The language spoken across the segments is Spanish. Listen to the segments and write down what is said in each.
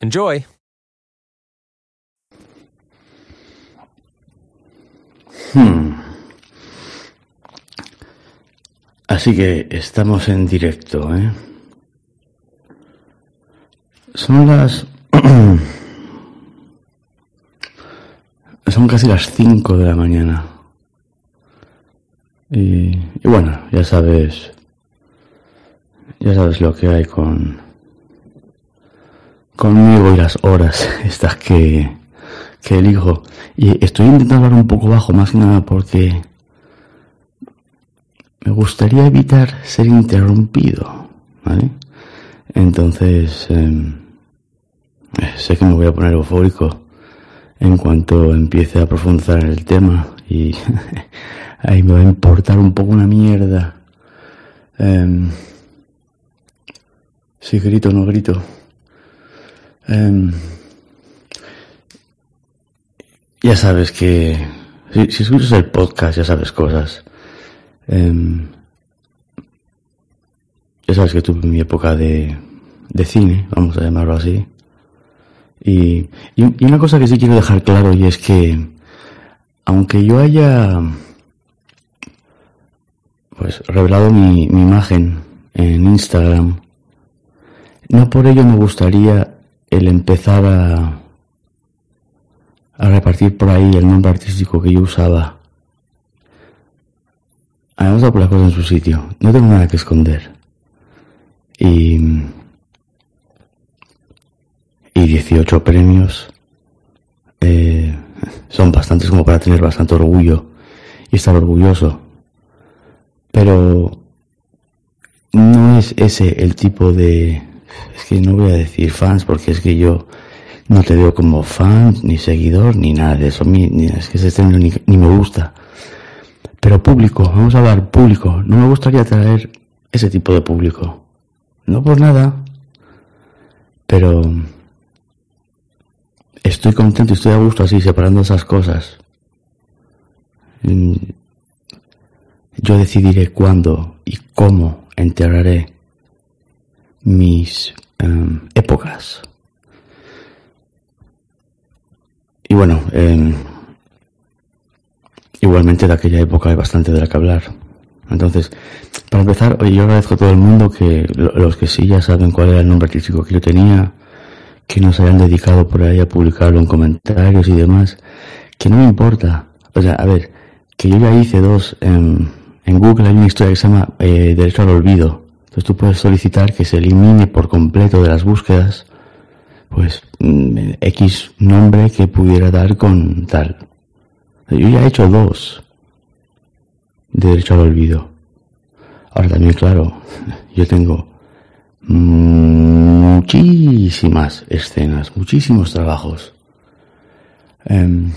Enjoy! Hmm. Así que estamos en directo, ¿eh? Son las... Son casi las 5 de la mañana. Y, y, bueno, ya sabes... Ya sabes lo que hay con... Conmigo y las horas estas que, que elijo. Y estoy intentando hablar un poco bajo, más que nada porque me gustaría evitar ser interrumpido, ¿vale? Entonces, eh, sé que me voy a poner eufórico en cuanto empiece a profundizar el tema y ahí me va a importar un poco una mierda. Eh, si grito o no grito. Eh, ya sabes que si, si escuchas el podcast ya sabes cosas. Eh, ya sabes que tuve mi época de, de cine, vamos a llamarlo así. Y, y, una cosa que sí quiero dejar claro y es que aunque yo haya pues revelado mi imagen en Instagram, no por ello me gustaría el empezar a, a repartir por ahí el nombre artístico que yo usaba. Vamos a poner las cosas en su sitio. No tengo nada que esconder. Y. Y 18 premios. Eh, son bastantes como para tener bastante orgullo y estar orgulloso. Pero. No es ese el tipo de. Es que no voy a decir fans porque es que yo no te veo como fan, ni seguidor, ni nada de eso. Ni, es que ese término ni, ni me gusta. Pero público, vamos a hablar público. No me gustaría traer ese tipo de público. No por nada. Pero estoy contento y estoy a gusto así, separando esas cosas. Yo decidiré cuándo y cómo enterraré mis um, épocas. Y bueno, Igualmente de aquella época hay bastante de la que hablar. Entonces, para empezar, oye, yo agradezco a todo el mundo que los que sí ya saben cuál era el nombre artístico que yo tenía, que nos hayan dedicado por ahí a publicarlo en comentarios y demás, que no me importa. O sea, a ver, que yo ya hice dos en, en Google, hay una historia que se llama eh, Derecho al Olvido. Entonces tú puedes solicitar que se elimine por completo de las búsquedas, pues, mm, X nombre que pudiera dar con tal. Yo ya he hecho dos de derecho al olvido. Ahora también, claro, yo tengo muchísimas escenas, muchísimos trabajos. Em,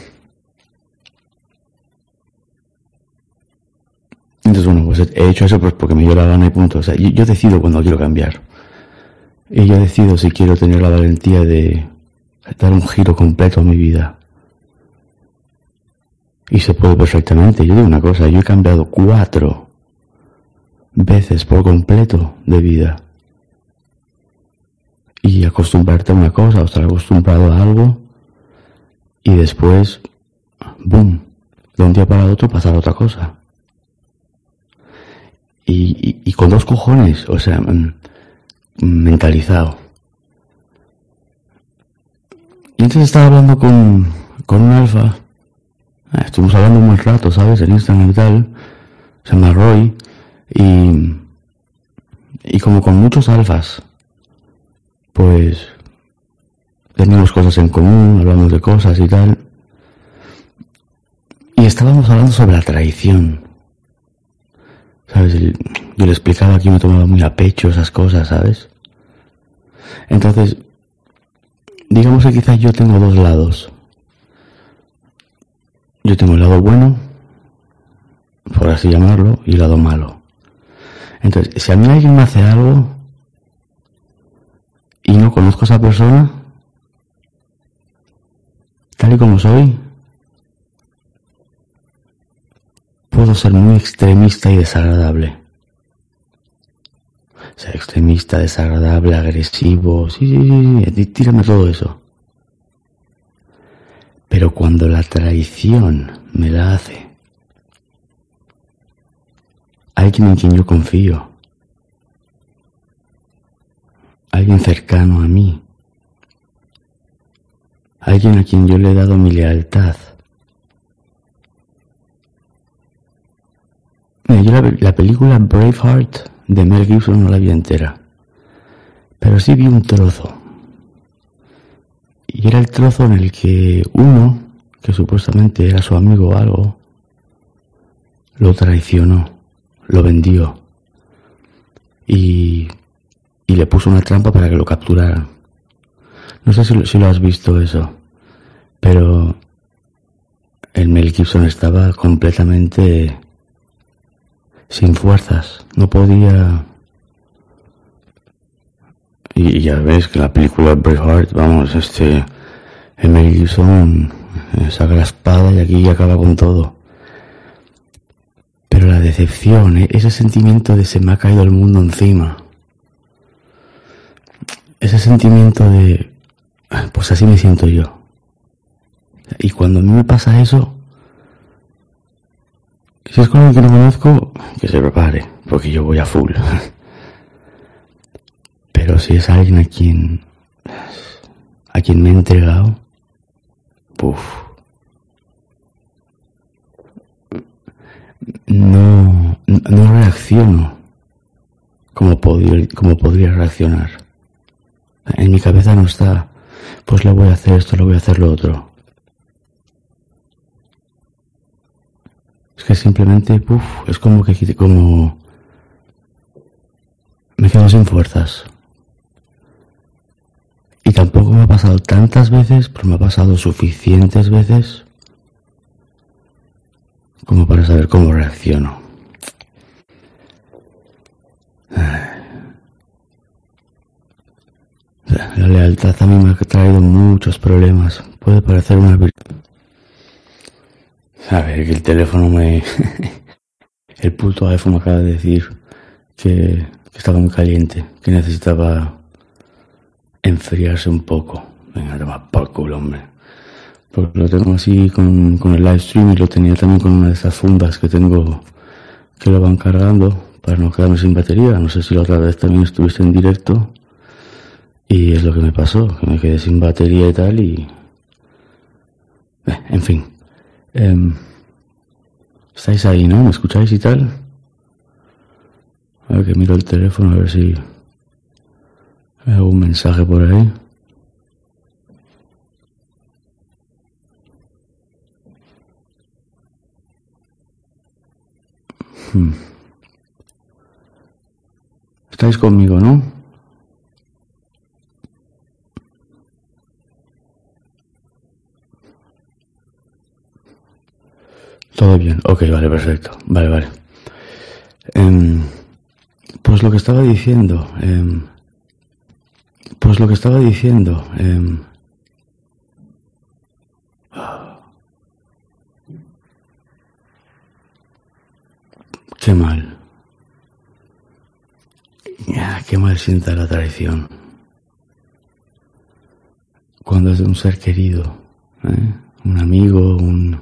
entonces, bueno, pues he hecho eso pues porque me dio la gana y punto. O sea, yo, decido cuando quiero cambiar. Y yo decido si quiero tener la valentía de dar un giro completo a mi vida. Y se puede perfectamente. Yo digo una cosa, yo he cambiado cuatro veces por completo de vida. Y acostumbrarte a una cosa, o estar acostumbrado a algo, y después, boom, de un día para otro pasar otra cosa. Y, y, con dos cojones, o sea, mm, mentalizado. Y entonces estaba hablando con, con un alfa. Ah, estuvimos hablando un buen rato, ¿sabes? En Instagram y tal. Se llama Roy. Y, y como con muchos alfas, pues teníamos cosas en común, hablamos de cosas y tal. Y estábamos hablando sobre la traición. ¿Sabes? Yo le explicaba que me tomaba muy a pecho esas cosas, ¿sabes? Entonces, digamos que quizás yo tengo dos lados. Yo tengo el lado bueno, por así llamarlo, y el lado malo. Entonces, si a mí alguien me hace algo y no conozco a esa persona, tal y como soy, puedo ser muy extremista y desagradable. Ser extremista, desagradable, agresivo, sí, sí, sí, tírame todo eso. Pero cuando la traición me la hace alguien en quien yo confío, alguien cercano a mí, alguien a quien yo le he dado mi lealtad, yo la, película Braveheart de Mel Gibson no la vi entera, pero sí vi un trozo. Y era el trozo en el que uno, que supuestamente era su amigo o algo, lo traicionó, lo vendió y, y le puso una trampa para que lo capturara. No sé si lo has visto eso, pero el Mel Gibson estaba completamente sin fuerzas, no podía... Y ya ves que la película Braveheart, vamos, este, Emily Gibson eh, saca la espada y aquí acaba con todo. Pero la decepción, eh, ese sentimiento de se me ha caído el mundo encima, ese sentimiento de, pues así me siento yo. Y cuando a mí me pasa eso, si es con alguien que no conozco, que se prepare, porque yo voy a full. Pero si es alguien a quien a quien me he entregado, puff. No, no reacciono como, podría, como podría reaccionar. En mi cabeza no está, pues le voy a hacer esto, le voy a hacer lo otro. Es que simplemente, es como que como me quedo sin fuerzas. Y tampoco me ha pasado tantas veces, pero me ha pasado suficientes veces como para saber cómo reacciono. La lealtad a mí me ha traído muchos problemas. Puede parecer una virtud a ver, que el teléfono me... el puto iPhone me acaba de decir que, estaba muy caliente, que necesitaba enfriarse un poco. Venga, toma por culo, hombre. Porque lo tengo así con, con el live stream y lo tenía también con una de esas fundas que tengo que lo van cargando para no quedarme sin batería. No sé si la otra vez también estuviste en directo. Y es lo que me pasó, que me quedé sin batería y tal y... Eh, en fin. Em, estáis ahí, ¿no? ¿Me escucháis y tal? A ver que miro el teléfono a ver si hay algún mensaje por ahí. Hmm. Estáis conmigo, ¿no? Todo bien, ok, vale, perfecto. Vale, vale. Em, pues lo que estaba diciendo, em, pues lo que estaba diciendo, em, qué mal, qué mal sienta la traición cuando es de un ser querido, ¿eh? un amigo, un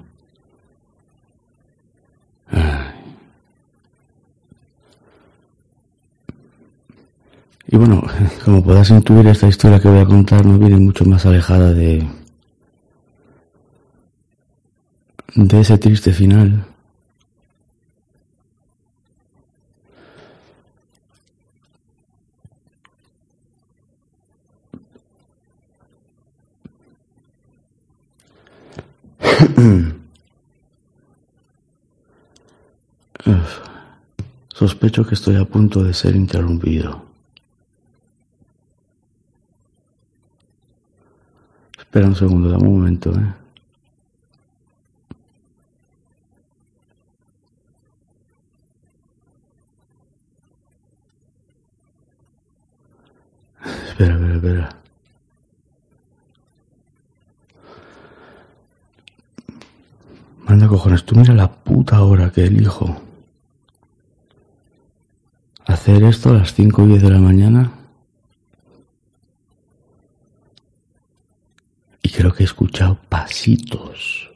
y bueno, como podrás intuir, esta historia que voy a contar no viene mucho más alejada de, de ese triste final. Sospecho que estoy a punto de ser interrumpido. Espera un segundo, dame un momento, ¿eh? Espera, espera, espera. Manda cojones, tú mira la puta hora que elijo. Hacer esto a las 5 y 10 de la mañana. Y creo que he escuchado pasitos.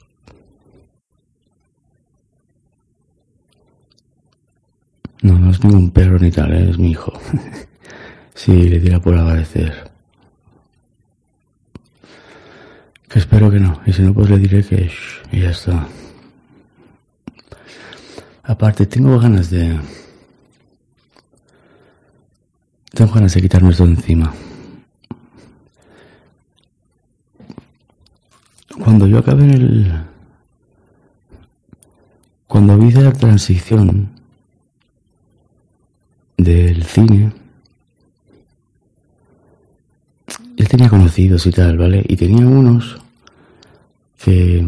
No, no es ningún perro ni tal, ¿eh? es mi hijo. sí, le diera por agradecer. Que espero que no. Y si no, pues le diré que... y ya está. Aparte, tengo ganas de... Tengo ganas de quitarme esto de encima. Cuando yo acabé en el... Cuando vi la transición del cine, yo tenía conocidos y tal, ¿vale? Y tenía unos que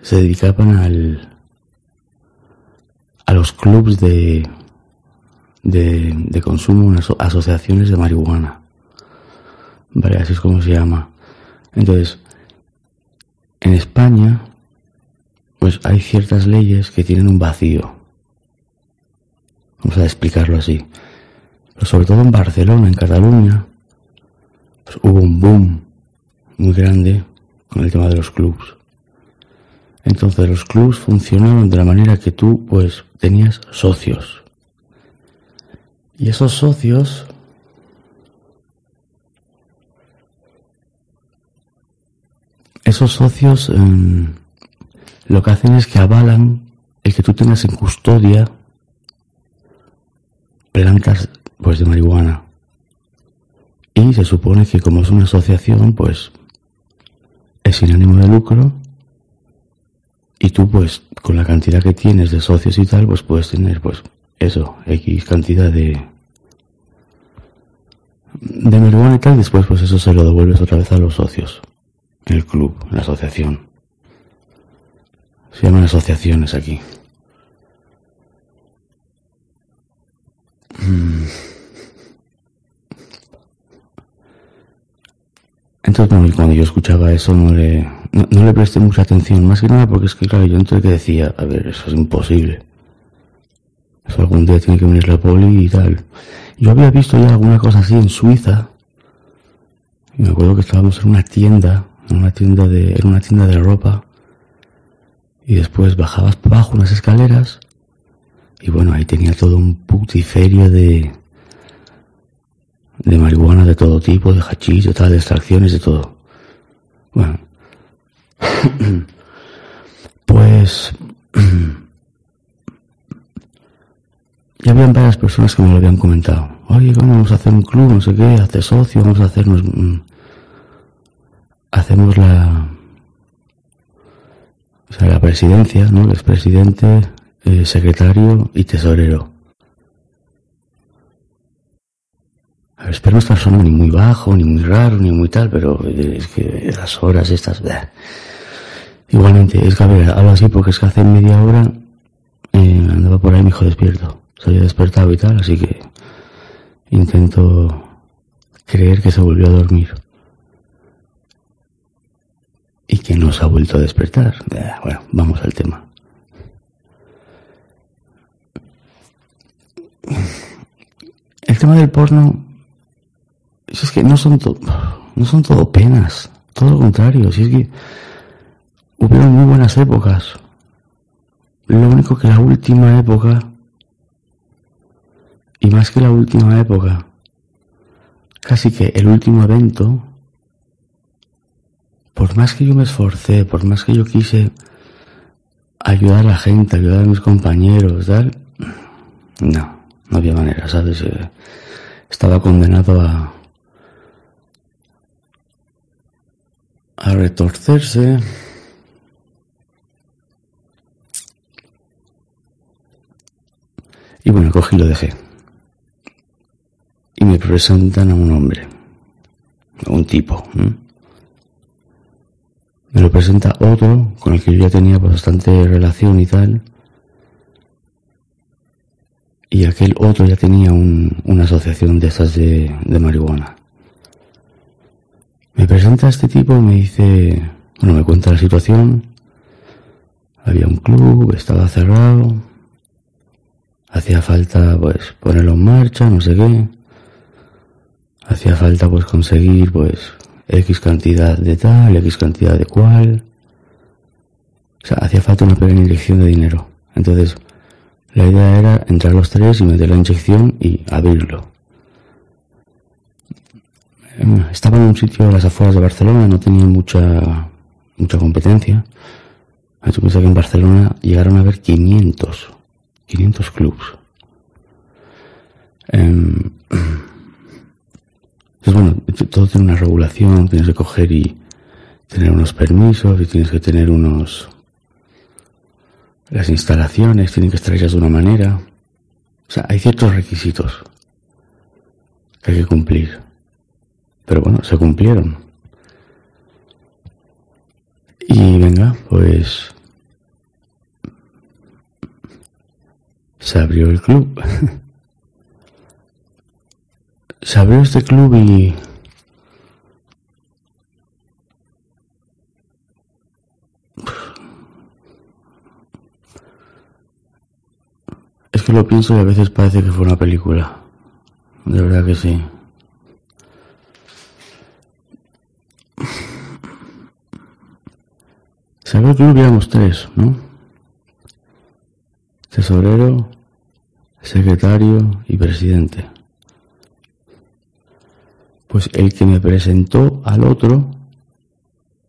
se dedicaban al a los clubs de de, de consumo, asociaciones de marihuana. Vale, así es como se llama. Entonces, en España, pues hay ciertas leyes que tienen un vacío. Vamos a explicarlo así. Pero sobre todo en Barcelona, en Cataluña, pues hubo un boom muy grande con el tema de los clubs. Entonces los clubs funcionaban de la manera que tú pues tenías socios. Y esos socios esos socios em, lo que hacen es que avalan el que tú tengas en custodia plantas pues de marihuana. Y se supone que como es una asociación, pues es sin ánimo de lucro y tú pues con la cantidad que tienes de socios y tal, pues puedes tener pues eso, X cantidad de de marihuana y tal, después pues eso se lo devuelves otra vez a los socios, el club, la asociación. Se llaman asociaciones aquí. Mm. Entonces, cuando yo escuchaba eso, no le, no, le presté mucha atención, más que nada porque es que, claro, yo entonces que decía, a ver, eso es imposible. Eso algún día tiene que venir la poli y tal. Yo había visto ya alguna cosa así en Suiza, y me acuerdo que estábamos en una tienda, en una tienda de, en una tienda de ropa, y después bajabas abajo unas escaleras, y bueno, ahí tenía todo un putiferio de, de marihuana de todo tipo, de hachís, de tal, de extracciones, de todo. Bueno, pues ya habían varias personas que me lo habían comentado. Oye, vamos a hacer un club, no sé qué, hacer socio, vamos a hacernos... Mm, hacemos la... O sea, la presidencia, ¿no? El expresidente, eh, secretario y tesorero. A ver, espero no estar sonando ni muy bajo, ni muy raro, ni muy tal, pero es que las horas estas... Igualmente, es que a ver, hablo así porque es que hace media hora eh, andaba por ahí mi hijo despierto. Se había despertado y tal, así que intento creer que se volvió a dormir. Y que no se ha vuelto a despertar. Bueno, vamos al tema. El tema del porno es que no son, no son todo penas, todo lo contrario. Si es que hubieron muy buenas épocas. Lo único que la última época, y más que la última época, casi que el último evento, por más que yo me esforcé, por más que yo quise ayudar a la gente, ayudar a mis compañeros, tal. No, no había manera, ¿sabes? Eh, estaba condenado a, a retorcerse. Y bueno, cogí y lo dejé. Y me presentan a un hombre, a un tipo. Me lo presenta otro con el que yo ya tenía bastante relación y tal. Y aquel otro ya tenía una asociación de estas de, marihuana. Me presenta a este tipo me dice, bueno, me cuenta la situación. Había un club, estaba cerrado. Hacía falta, pues, ponerlo en marcha, no sé qué. Hacía falta, pues, conseguir, pues, X cantidad de tal, X cantidad de cual. O sea, hacía falta una pequeña inyección de dinero. Entonces, la idea era entrar los tres y meter la inyección y abrirlo. Em, estaba en un sitio a las afueras de Barcelona, no tenía mucha, mucha competencia. Yo pensé que en Barcelona llegaron a haber 500, 500 clubs. Eh, entonces, bueno, todo tiene una regulación, tienes que coger y tener unos permisos y tienes que tener unos... Las instalaciones tienen que estar hechas de una manera. O sea, hay ciertos requisitos que hay que cumplir. Pero bueno, se cumplieron. Y venga, pues... Se abrió el club. se este club y es que lo pienso y a veces parece que fue una película. De verdad que sí. Se abrió el club y éramos tres ¿no? tesorero secretario y presidente pues el que me presentó al otro,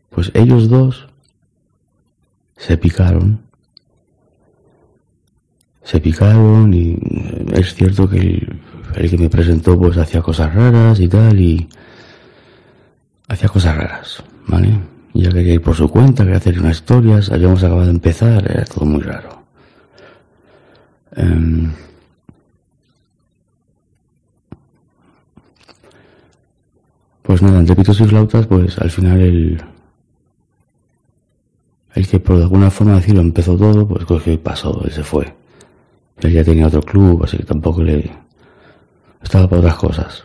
pues ellos dos se picaron. Se picaron y es cierto que el, que me presentó pues hacía cosas raras y tal y hacía cosas raras, ¿vale? Ya quería ir por su cuenta, quería hacer unas historias, habíamos acabado de empezar, era todo muy raro. Em, Pues nada, entre pitos y flautas, pues al final el, el que por alguna forma decirlo empezó todo, pues cogió y pasó, él se fue. Él ya tenía otro club, así que tampoco le... Estaba para otras cosas.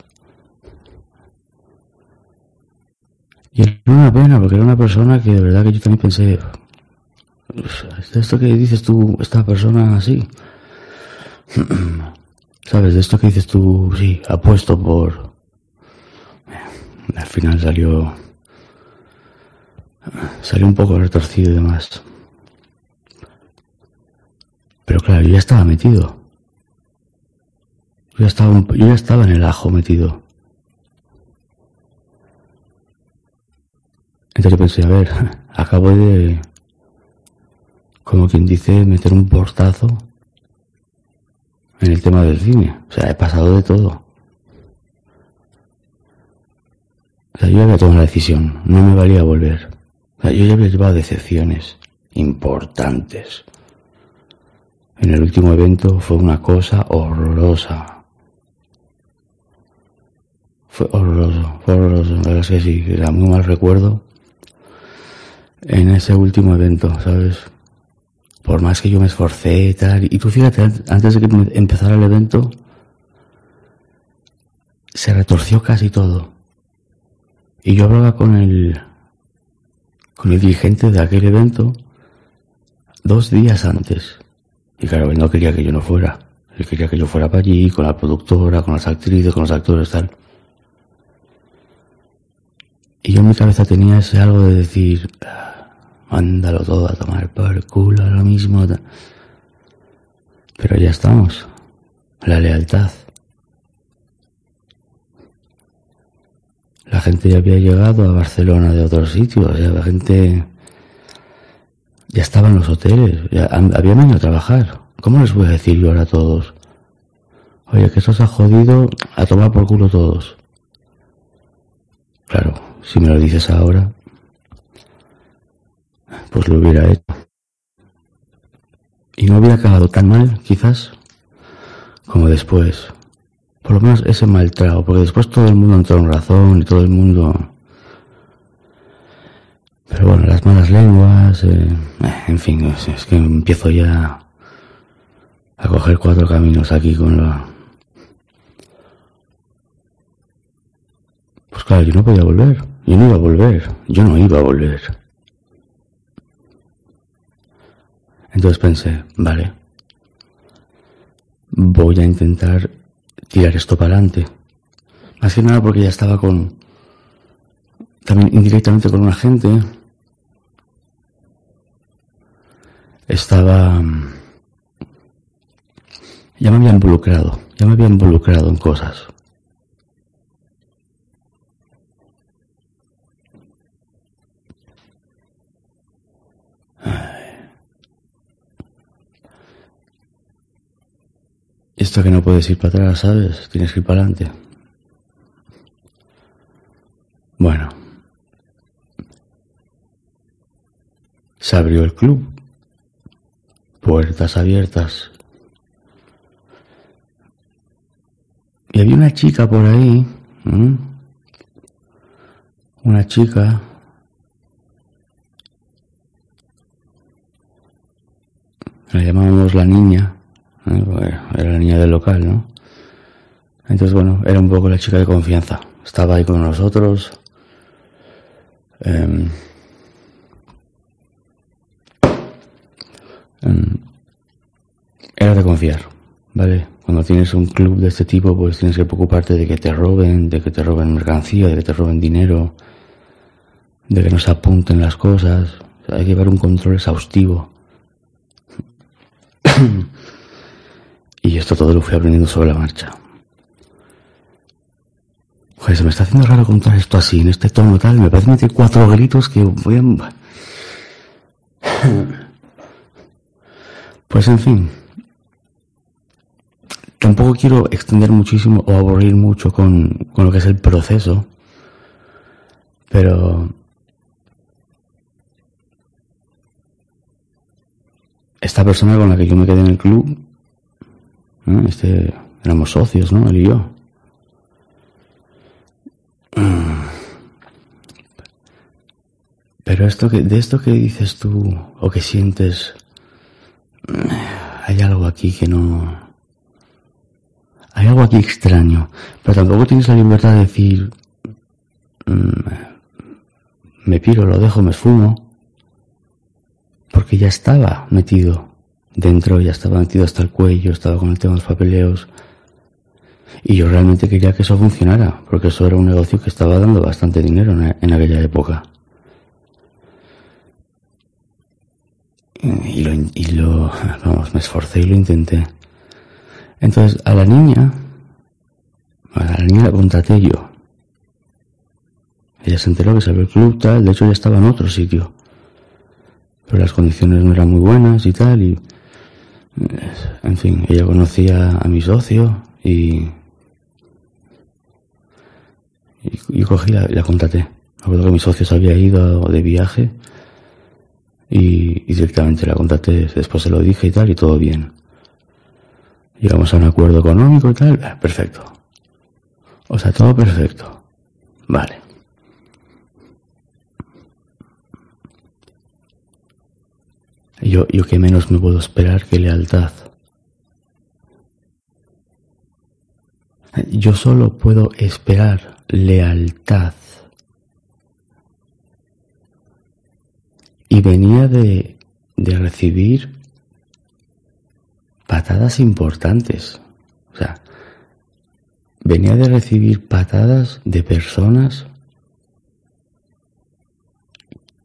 Y era una pena, porque era una persona que de verdad que yo también pensé, esto que dices tú, esta persona así, ¿sabes? De esto que dices tú, sí, apuesto por, al final salió salió un poco retorcido y demás. Pero claro, yo ya estaba metido. Yo ya estaba, ya estaba en el ajo metido. Entonces yo pensé, a ver, acabo de, como quien dice, meter un portazo en el tema del cine. O sea, he pasado de todo. O sea, yo había tomado la decisión, no me valía volver. O sea, yo ya había llevado decepciones importantes. En el último evento fue una cosa horrorosa. Fue horroroso, fue horroroso. La verdad es era muy mal recuerdo en ese último evento, ¿sabes? Por más que yo me esforcé y tal. Y tú fíjate, antes de que empezara el evento, se retorció casi todo. Y yo hablaba con el, con el dirigente de aquel evento dos días antes. Y claro, él no quería que yo no fuera. Él quería que yo fuera para allí, con la productora, con las actrices, con los actores, tal. Y yo en mi cabeza tenía ese algo de decir, ah, mándalo todo a tomar por culo lo mismo. Pero ya estamos. La lealtad. La gente ya había llegado a Barcelona de otros sitios, la gente Ya estaban los hoteles, ya habían venido a trabajar. ¿Cómo les voy a decir yo ahora a todos? Oye, que eso se ha jodido a tomar por culo todos. Claro, si me lo dices ahora, pues lo hubiera hecho. Y no hubiera acabado tan mal, quizás, como después. Por lo menos ese mal trago, porque después todo el mundo entró en razón y todo el mundo... Pero bueno, las malas lenguas, eh, en fin, es, que empiezo ya a coger cuatro caminos aquí con la... Pues claro, yo no podía volver, yo no iba a volver, yo no iba a volver. Entonces pensé, vale, voy a intentar tirar esto para adelante. Más que nada porque ya estaba con, también indirectamente con una gente. Estaba, ya me había involucrado, ya me había involucrado en cosas. Esto que no puedes ir para atrás, ¿sabes? Tienes que ir para adelante. Bueno. Se abrió el club. Puertas abiertas. Y había una chica por ahí. Una chica. La llamábamos la niña era la niña del local, ¿no? Entonces, bueno, era un poco la chica de confianza. Estaba ahí con nosotros. Em, em, era de confiar, ¿vale? Cuando tienes un club de este tipo, pues tienes que preocuparte de que te roben, de que te roben mercancía, de que te roben dinero, de que no se apunten las cosas. hay que llevar un control exhaustivo. Y esto todo lo fui aprendiendo sobre la marcha. Joder, se me está haciendo raro contar esto así, en este tono tal. Me parece meter cuatro gritos que voy a... Pues en fin. Tampoco quiero extender muchísimo o aburrir mucho con, con lo que es el proceso. Pero... Esta persona con la que yo me quedé en el club este, éramos socios, ¿no? Él y yo. Pero esto que, de esto que dices tú o que sientes, hay algo aquí que no... Hay algo aquí extraño, pero tampoco tienes la libertad de decir, mm, me piro, lo dejo, me esfumo, porque ya estaba metido dentro ya estaba metido hasta el cuello, estaba con el tema de los papeleos. Y yo realmente quería que eso funcionara, porque eso era un negocio que estaba dando bastante dinero en, aquella época. Y lo, y lo, vamos, me esforcé y lo intenté. Entonces, a la niña, a la niña la contraté yo. Ella se enteró que se abrió el club, tal, de hecho ya estaba en otro sitio. Pero las condiciones no eran muy buenas y tal, y en fin, ella conocía a mi socio y. Y, cogí la, la contraté. Me acuerdo que mi socio se había ido de viaje y, directamente la contraté. Después se lo dije y tal, y todo bien. Llegamos a un acuerdo económico y tal. Perfecto. O sea, todo perfecto. Vale. Yo, yo que menos me puedo esperar que lealtad. Yo solo puedo esperar lealtad. Y venía de, de recibir patadas importantes. O sea, venía de recibir patadas de personas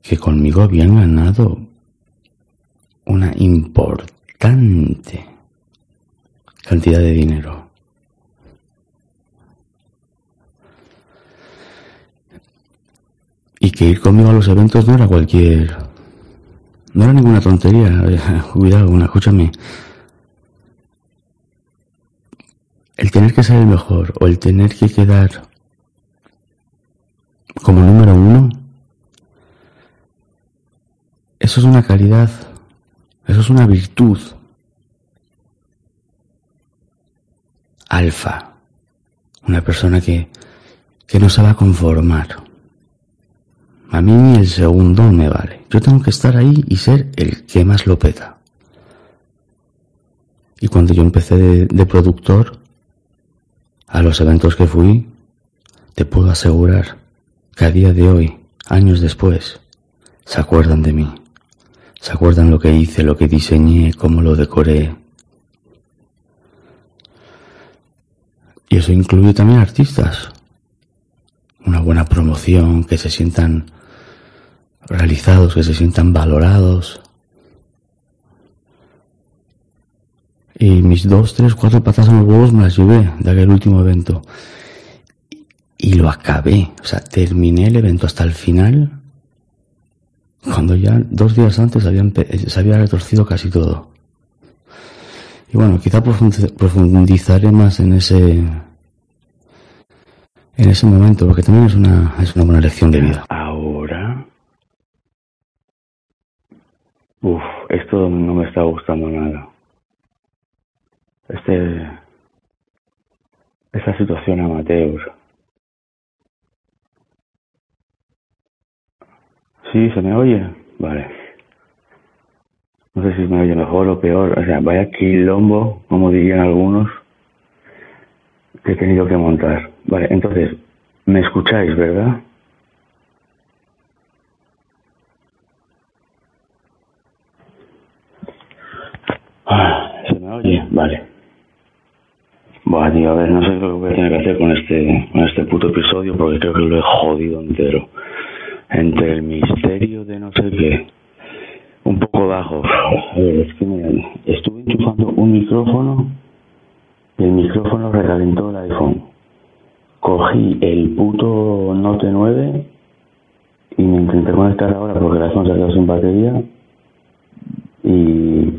que conmigo habían ganado una importante cantidad de dinero. Y que ir conmigo a los eventos no era cualquier No era ninguna tontería. Cuidado, escúchame. El tener que ser el mejor o el tener que quedar como número uno, eso es una calidad, eso es una virtud alfa, una persona que, que no se va a conformar. A mí ni el segundo me vale. Yo tengo que estar ahí y ser el que más lo peta. Y cuando yo empecé de, de productor, a los eventos que fui, te puedo asegurar que a día de hoy, años después, se acuerdan de mí. Se acuerdan lo que hice, lo que diseñé, cómo lo decoré. Y eso incluye también artistas. Una buena promoción, que se sientan realizados, que se sientan valorados. Y mis dos, tres, cuatro patas en los huevos me las llevé de aquel último evento. Y lo acabé. O sea, terminé el evento hasta el final. Cuando ya dos días antes habían, se había retorcido casi todo. Y bueno, quizá profundizaré más en ese en ese momento, porque también es una, es una buena lección de vida. Ahora. Uf, esto no me está gustando nada. Este. Esta situación amateur. Sí, se me oye. Vale. No sé si me oye mejor o peor. O sea, vaya quilombo, como dirían algunos, que he tenido que montar. Vale, entonces, ¿me escucháis, verdad? Ah, ¿Se me oye? Vale. Buah, tío, a ver, no sé lo que voy a tener que hacer con este, con este puto episodio porque creo que lo he jodido entero entre el misterio de no sé qué, un poco bajo. Es que me, estuve enchufando un micrófono y el micrófono recalentó el iPhone. Cogí el puto Note 9 y me intenté conectar ahora porque el iPhone se quedó sin batería y,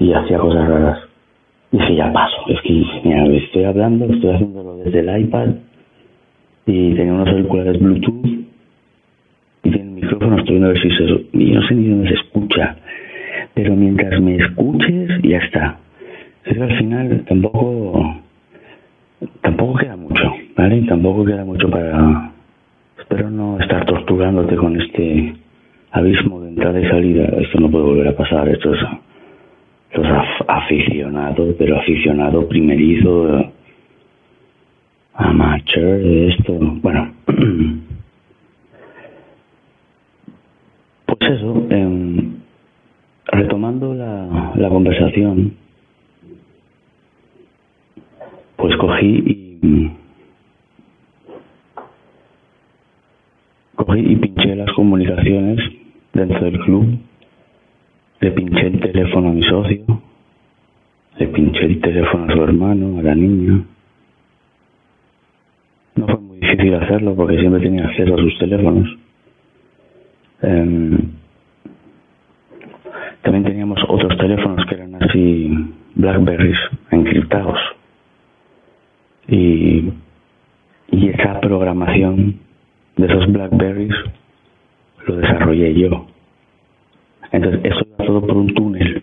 y hacía cosas raras. Dije, ya paso, es que mira, estoy hablando, estoy haciéndolo desde el iPad y tenía unos auriculares Bluetooth micrófono estoy viendo a ver si se, y no sé ni dónde se escucha, pero mientras me escuches ya está. Es al final tampoco tampoco queda mucho, ¿vale? Tampoco queda mucho para espero no estar torturándote con este abismo de entrada y salida. Esto no puede volver a pasar, esto es, esto es aficionado, pero aficionado primerizo amateur de esto. Bueno, Pues eso, em, retomando la, la conversación, pues cogí y cogí y pinché las comunicaciones dentro del club, le pinché el teléfono a mi socio, le pinché el teléfono a su hermano, a la niña. No fue muy difícil hacerlo porque siempre tenía acceso a sus teléfonos. Em, también teníamos otros teléfonos que eran así Blackberries encriptados. Y, y esa programación de esos Blackberries lo desarrollé yo. Entonces, eso iba todo por un túnel.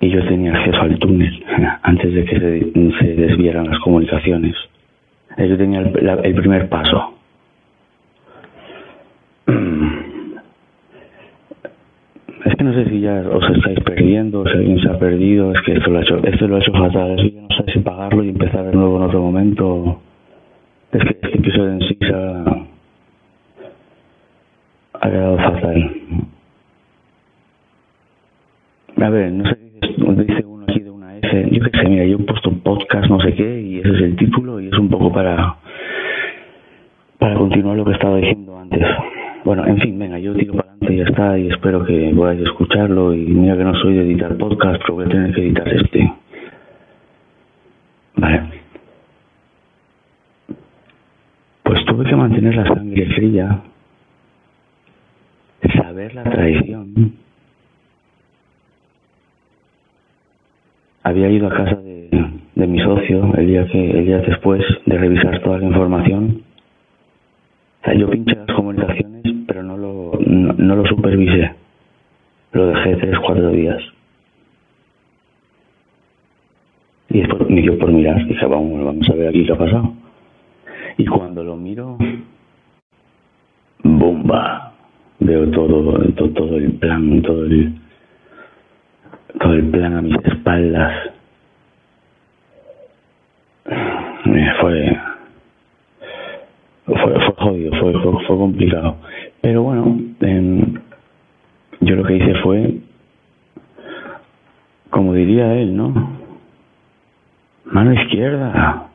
Y yo tenía acceso al túnel antes de que se, se desvieran las comunicaciones. Yo tenía el primer paso. Es que no sé si ya os estáis perdiendo, si alguien se ha perdido, es que esto lo ha hecho, esto lo ha hecho fatal, es que no sé si pagarlo y empezar de nuevo en otro momento. Es que este episodio en sí se ha, quedado fatal. A ver, no sé dice uno aquí de una F, yo qué sé, mira, yo he puesto podcast no sé qué y ese es el título y es un poco para para continuar lo que estaba diciendo antes. Bueno, en fin, venga, yo tiro para adelante y ya está, y espero que podáis escucharlo. Y mira que no soy de editar podcast, pero voy a tener que editar este. Vale. Pues tuve que mantener la sangre fría, saber la traición, había ido a casa de, mi socio el día que el día después de revisar toda la información. O sea, yo pinché las comunicaciones, no, lo supervisé. Lo dejé tres, cuatro días. Y después me dio por mirar, dije, vamos, vamos a ver aquí qué ha pasado. Y cuando lo miro, bomba, veo todo, todo, todo el plan, todo el, todo el plan a mis espaldas. Eh, Fue, fue, fue jodido, fue, fue, fue complicado. Pero bueno, yo lo que hice fue, como diría él, ¿no? Mano izquierda,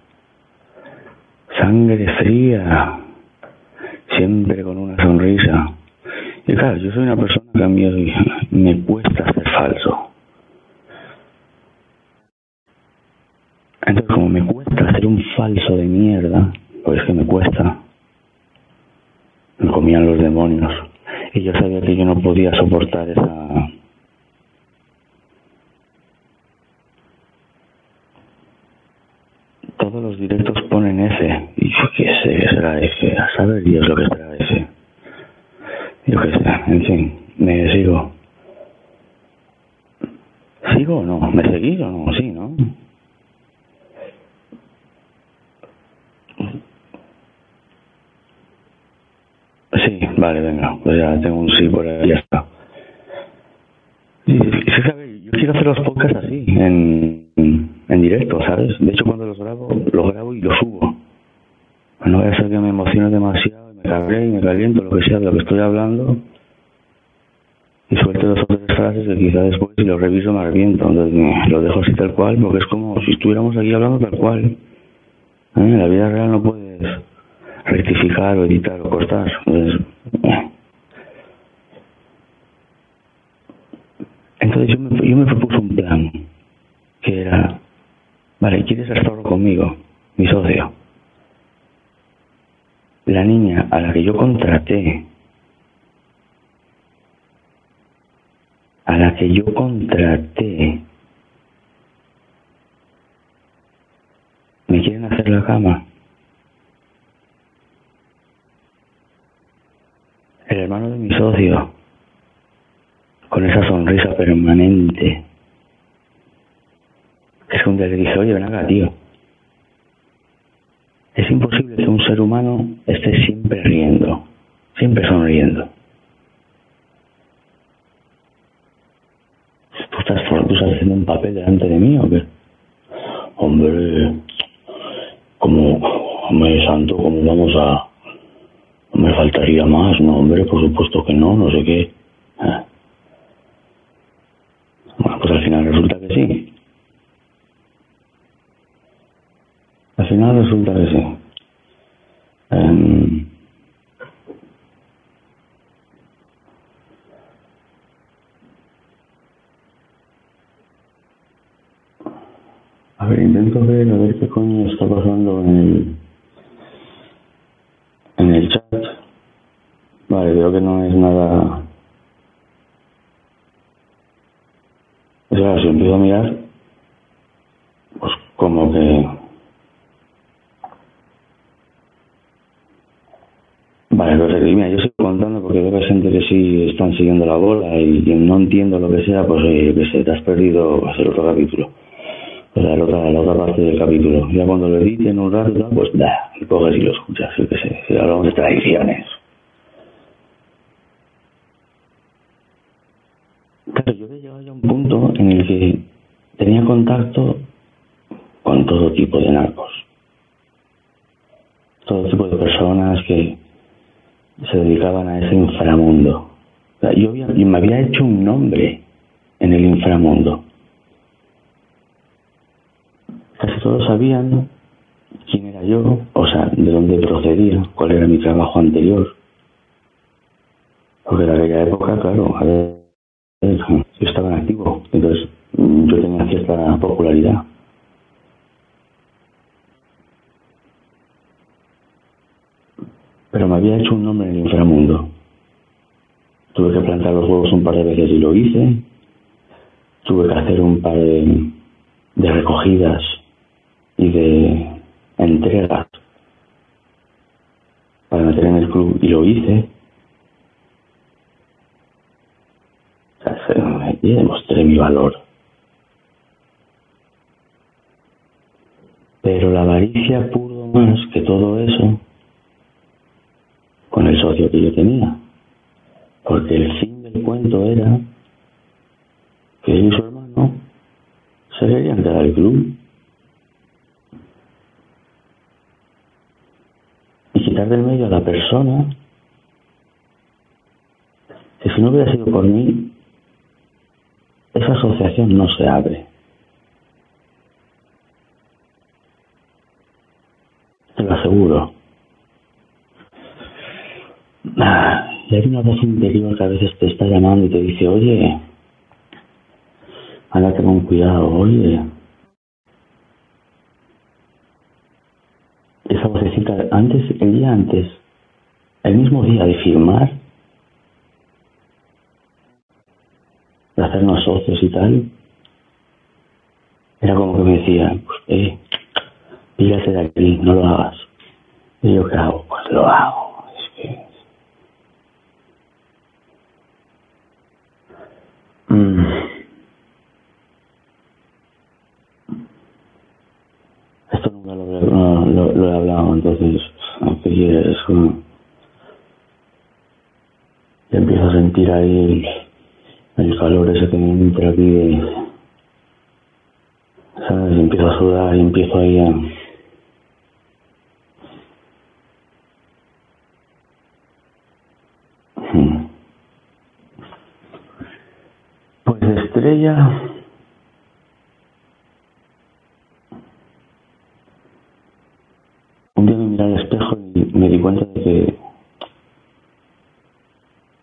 sangre fría, siempre con una sonrisa. Y claro, yo soy una persona que a mí me cuesta ser falso. Entonces, como me cuesta ser un falso de mierda, pues es que me cuesta, me comían los demonios. Y yo sabía que yo no podía soportar esa... Todos los directos ponen F. Y yo qué sé qué será F. A saber Dios lo que será F. Yo qué sé. En fin, me sigo. ¿Sigo o no? ¿Me seguís o no? Sí, ¿no? Sí, vale, venga, pues ya tengo un sí por ahí, ya está. Y, y, ¿sabes? Yo quiero hacer los podcasts así, en, en directo, ¿sabes? De hecho, cuando los grabo, los grabo y los subo. No voy a ser que me emocione demasiado, me cabré y me caliento, lo que sea de lo que estoy hablando, y suelte dos o tres frases que quizá después, si lo reviso, me arrepiento. Entonces, lo dejo así tal cual, porque es como si estuviéramos aquí hablando tal cual. ¿Eh? En la vida real no puedes rectificar o editar o cortar. Entonces, entonces yo, me, yo me propuse un plan que era, vale, ¿quieres estar conmigo, mi socio? La niña a la que yo contraté, a la que yo contraté, me quieren hacer la cama. el hermano de mi socio, con esa sonrisa permanente. Es que un día le dije, oye, ven acá, tío. Es imposible que un ser humano esté siempre riendo, siempre sonriendo. ¿Tú estás, tú estás haciendo un papel delante de mí o qué? Hombre, como, hombre santo, ¿cómo vamos a me faltaría más, no, hombre, por supuesto que no, no sé qué. Ah. Pues al final resulta que sí. Al final resulta que sí. Um, a ver, intento ver a ver qué coño está pasando en el en el chat. Vale, veo que no es nada. O sea, si empiezo a mirar, pues como que. Vale, lo sé, mira, yo sigo contando porque veo que hay gente que sí están siguiendo la bola y quien no entiendo lo que sea, pues oye, que se te has perdido hacer otro capítulo. O sea, la otra, la otra parte del capítulo. Ya cuando lo editen un rato, pues da, y coges y lo escuchas, yo qué sé, hablamos de tradiciones. Claro, yo había llegado ya a un punto en que tenía contacto con todo tipo de narcos. Todo tipo de personas que se dedicaban a ese inframundo. Yo, había, yo me había hecho un nombre en el inframundo. Casi todos sabían quién era yo, o sea, de dónde procedía, cuál era mi trabajo anterior. Porque en aquella época, claro, a yo estaba en activo, entonces yo tenía cierta popularidad. Pero me había hecho un nombre en el inframundo. Tuve que plantar los huevos un par de veces y lo hice. Tuve que hacer un par de recogidas y de entregas para meter en el club y lo hice. Y demostré mi valor. Pero la avaricia pudo más que todo eso con el socio que yo tenía. Porque el fin del cuento era que él y su hermano se querían quedar al club. Y quitar del medio a la persona que si no hubiera sido por mí, esa asociación no se abre. Te lo aseguro. Ah, y hay una voz interior que a veces te está llamando y te dice, oye, ándate con cuidado, oye. Esa vocecita, antes, el día antes, el mismo día de firmar, de hacernos socios y tal, era como que me decía, pues, eh, píllate de aquí, no lo hagas. Y yo, ¿qué hago? Pues lo hago. Es que... Mm. Esto nunca lo, lo, lo, he hablado, entonces, aquí es como... empiezo a sentir ahí el calor ese que entra aquí ¿sabes? empiezo a sudar y empiezo ahí a... Hmm. Pues estrella... Un día me miré al espejo y me di cuenta de que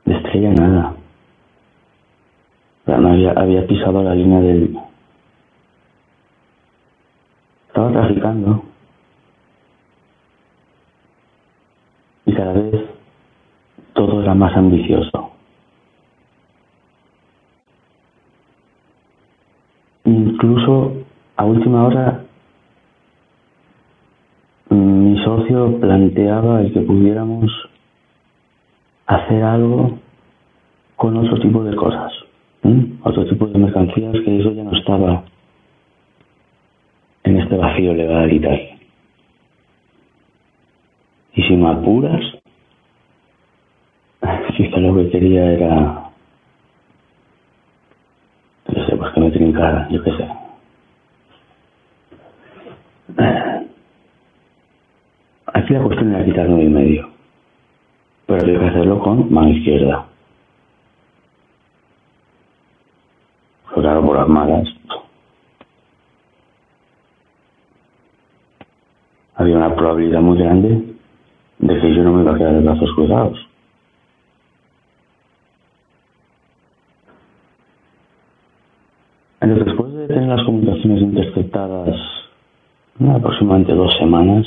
de estrella nada no había, había pisado la línea del... Estaba traficando. Y cada vez todo era más ambicioso. Incluso a última hora mi socio el que pudiéramos hacer algo con otro tipo de cosas otro tipo de mercancías que eso ya no estaba en este vacío legal y tal. Y si me apuras, quizá lo que quería era, no sé, pues que me trincara, yo qué sé. Aquí la cuestión era quitar nueve y medio, pero había que hacerlo con mano izquierda. claro, por las malas. Había una probabilidad muy grande de que yo no me iba a quedar de brazos cruzados. Entonces, después de tener las comunicaciones interceptadas aproximadamente dos semanas,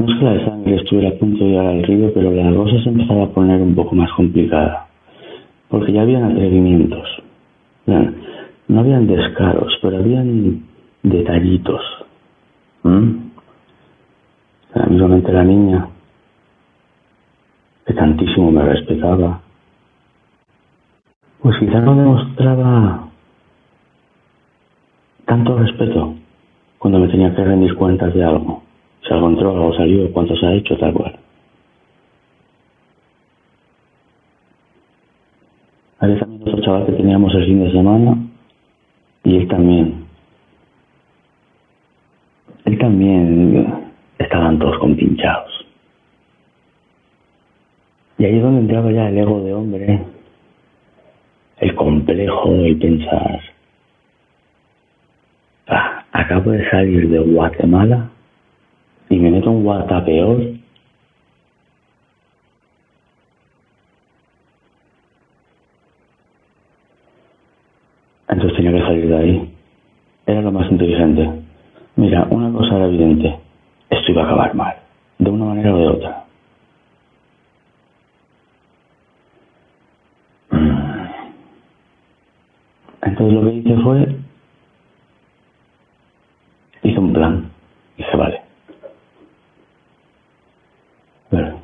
No es que la sangre estuviera a punto de llegar al río, pero la cosa se empezaba a poner un poco más complicada, porque ya habían atrevimientos. No habían descaros, pero habían detallitos. ¿Mm? Amigamente la niña, que tantísimo me respetaba, pues quizá no demostraba tanto respeto cuando me tenía que rendir cuentas de algo controla o salió, cuánto se ha hecho, tal cual. Había también otro chaval que teníamos el fin de semana y él también. Él también estaban todos compinchados. Y ahí es donde entraba ya el ego de hombre, el complejo, el pensar. Ah, acabo de salir de Guatemala y me meto un peor. Entonces tenía que salir de ahí. Era lo más inteligente. Mira, una cosa era evidente. esto iba a acabar mal, de una manera o de otra. Entonces lo que hice fue, hice un plan. Dije, vale. Bueno,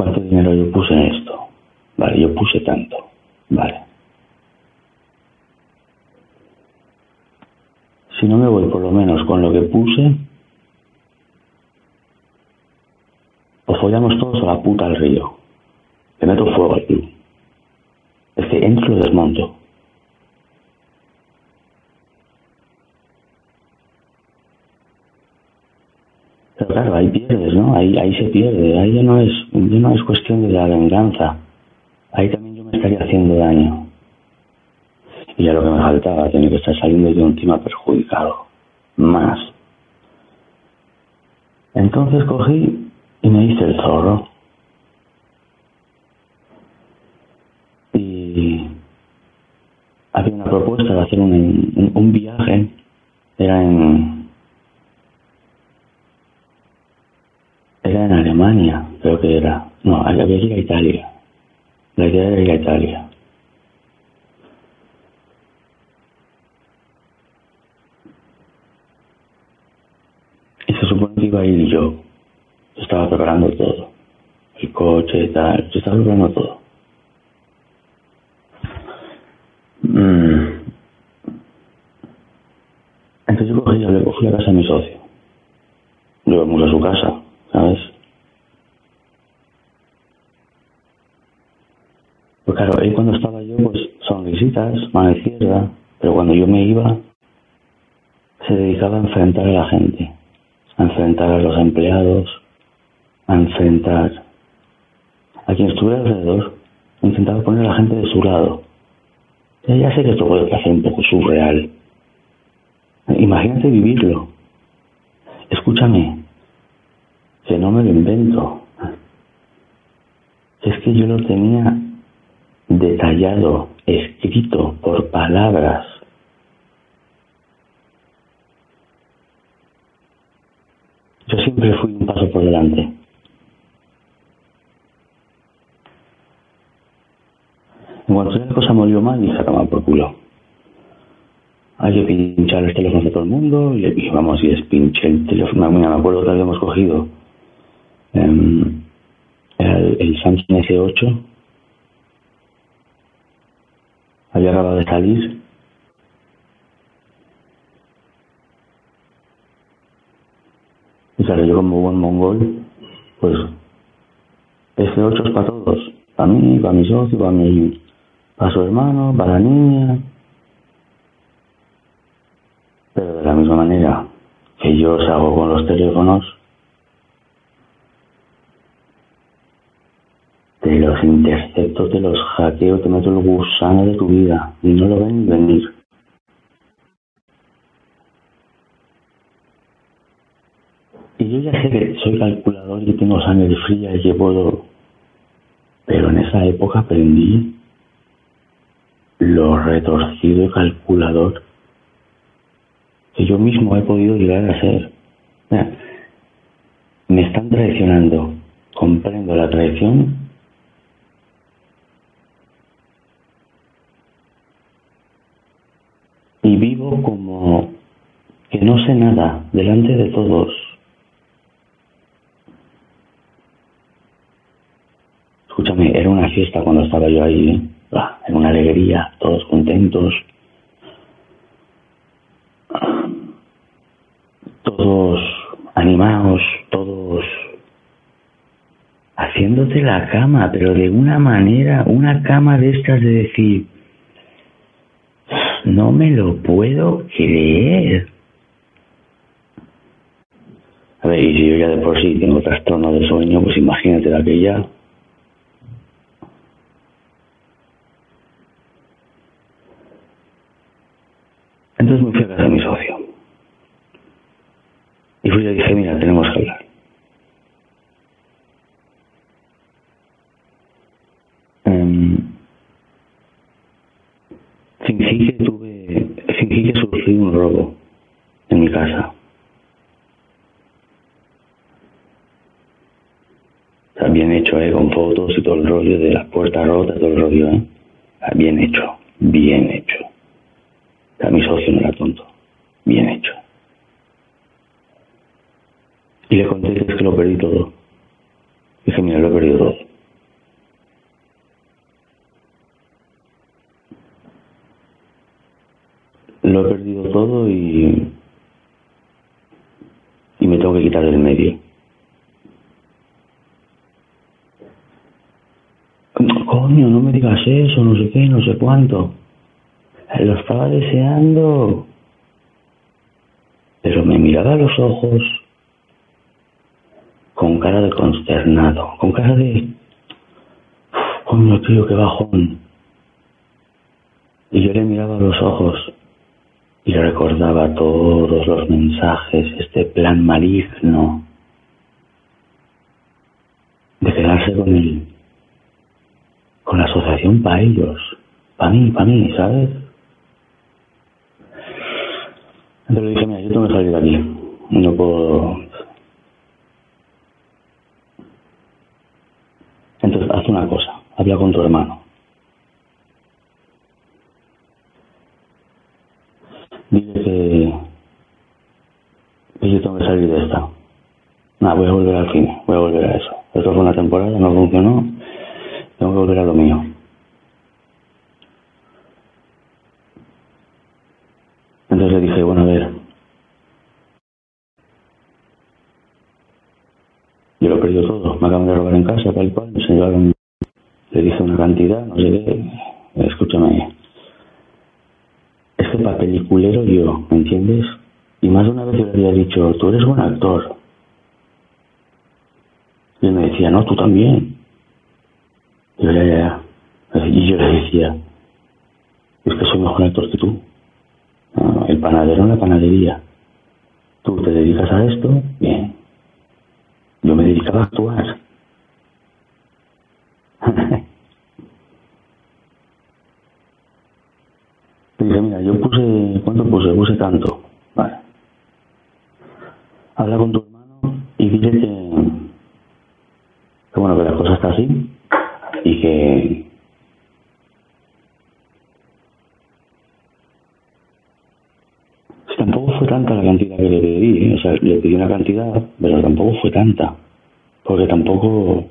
¿cuánto dinero yo puse en esto? Vale, yo puse tanto. Vale. Si no me voy por lo menos con lo que puse, o follamos todos a la puta al río. Le meto fuego al club. Es que entro y desmonto. Claro, ahí pierdes, ¿no? Ahí, ahí se pierde. Ahí ya no, es, ya no es cuestión de la venganza. Ahí también yo me estaría haciendo daño. Y ya lo que me faltaba, tenía que estar saliendo yo encima perjudicado. Más. Entonces cogí y me hice el zorro. Y había una propuesta de hacer un, un, un viaje. Era en. Era en Alemania, creo que era. No, había que ir a Italia. La idea era ir a Italia. Y se supone que iba a ir yo. Estaba preparando todo. El coche y tal. Yo estaba preparando todo. Mm. Entonces yo cogí, le cogí a casa a mi socio. Llevamos a su casa, ¿sabes? Pues claro, ahí cuando estaba yo, pues mano izquierda, pero cuando yo me iba, se dedicaba a enfrentar a la gente, a enfrentar a los empleados, a enfrentar a quien estuviera alrededor, intentaba poner a la gente de su lado. Ya sé que esto puede parecer un poco surreal. Imagínate vivirlo. Escúchame, que no me lo invento. Es que yo lo tenía detallado, escrito por palabras. Yo siempre fui un paso por delante. En cuanto la cosa me olió mal, dije, a tomar por culo. Hay que pinchar los teléfonos de todo el mundo, y, vamos, y les pinché el teléfono. Mira, me acuerdo que habíamos cogido em, el Samsung S8, había acabado de salir. Y claro, yo como buen mongol, pues ese 8 es para todos, para mí, para mi socio, para mi, para su hermano, para la niña. Pero de la misma manera que yo salgo con los teléfonos, te los intercepto, te los hackeo, te meto el gusano de tu vida y no lo ven ni venir. Y yo ya sé que soy calculador y tengo sangre fría y que puedo... Pero en esa época aprendí lo retorcido y calculador que yo mismo he podido llegar a ser. Me están traicionando. Comprendo la traición como que no sé nada delante de todos. Escúchame, era una fiesta cuando estaba yo ahí, ¿eh? Ah, era una alegría, todos contentos, todos animados, todos haciéndote la cama, pero de una manera, una cama de estas de decir, no me lo puedo creer. A ver, y si yo ya de por sí tengo trastorno de sueño, pues imagínate de aquella. Entonces me fui a casa de mi socio. Y fui y le dije, mira, tenemos que hablar. fingí que tuve, fingí que sufrí un robo en mi casa. bien hecho, ¿eh? Con fotos y todo el rollo de las puertas rotas, todo el rollo, ¿eh? Bien hecho, bien hecho. A mi socio no era tonto, bien hecho. Y le conté que, lo perdí todo. Dije, mira, lo he perdido todo. Lo he perdido todo y... Y me tengo que quitar del medio. Coño, no me digas eso, no sé qué, no sé cuánto. Lo estaba deseando. Pero me miraba a los ojos con cara de consternado, con cara de... Coño, tío, qué bajón. Y yo le miraba a los ojos y recordaba todos los mensajes, este plan maligno de quedarse con él, con la asociación para ellos, para mí, para mí, ¿sabes? Entonces le dije, mira, yo tengo que salir de aquí, no puedo... Entonces, haz una cosa, habla con tu hermano. Dile que, que yo tengo que salir de esta. Nada, voy a volver al cine, voy a volver a eso. Esto fue una temporada, no funcionó, tengo que volver a lo mío. Entonces le dije, bueno, a ver, yo lo he perdido todo, me acaban de robar en casa, tal cual, se llevaron, le dije una cantidad, no sé qué, escúchame, es que para peliculero yo, ¿me entiendes? Y más de una vez yo le había dicho, tú eres buen actor. Y me decía, no, tú también. Y yo, ya, le decía, es que soy mejor actor que tú. El panadero en la panadería. Tú te dedicas a esto, bien. Yo me dedicaba a actuar. Le dije, mira, yo puse, ¿cuánto puse? Puse tanto. Vale. Habla con tu hermano y dile que, que bueno, que la cosa está así y que tampoco fue tanta la cantidad que le pedí, ¿eh? o sea, le pedí una cantidad, pero tampoco fue tanta, porque tampoco...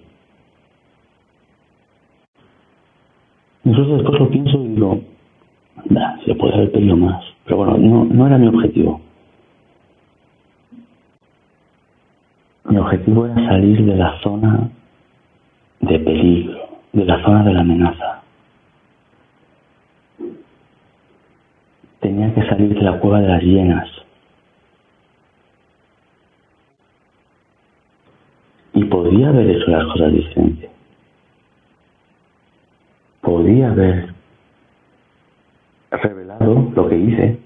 Entonces después lo pienso y digo, se puede haber pedido más, pero bueno, no, no era mi objetivo. Mi objetivo era salir de la zona de peligro, de la zona de la amenaza. Tenía que salir de la cueva de las hienas. Y podía haber hecho las cosas diferentes. Podía haber lo que hice,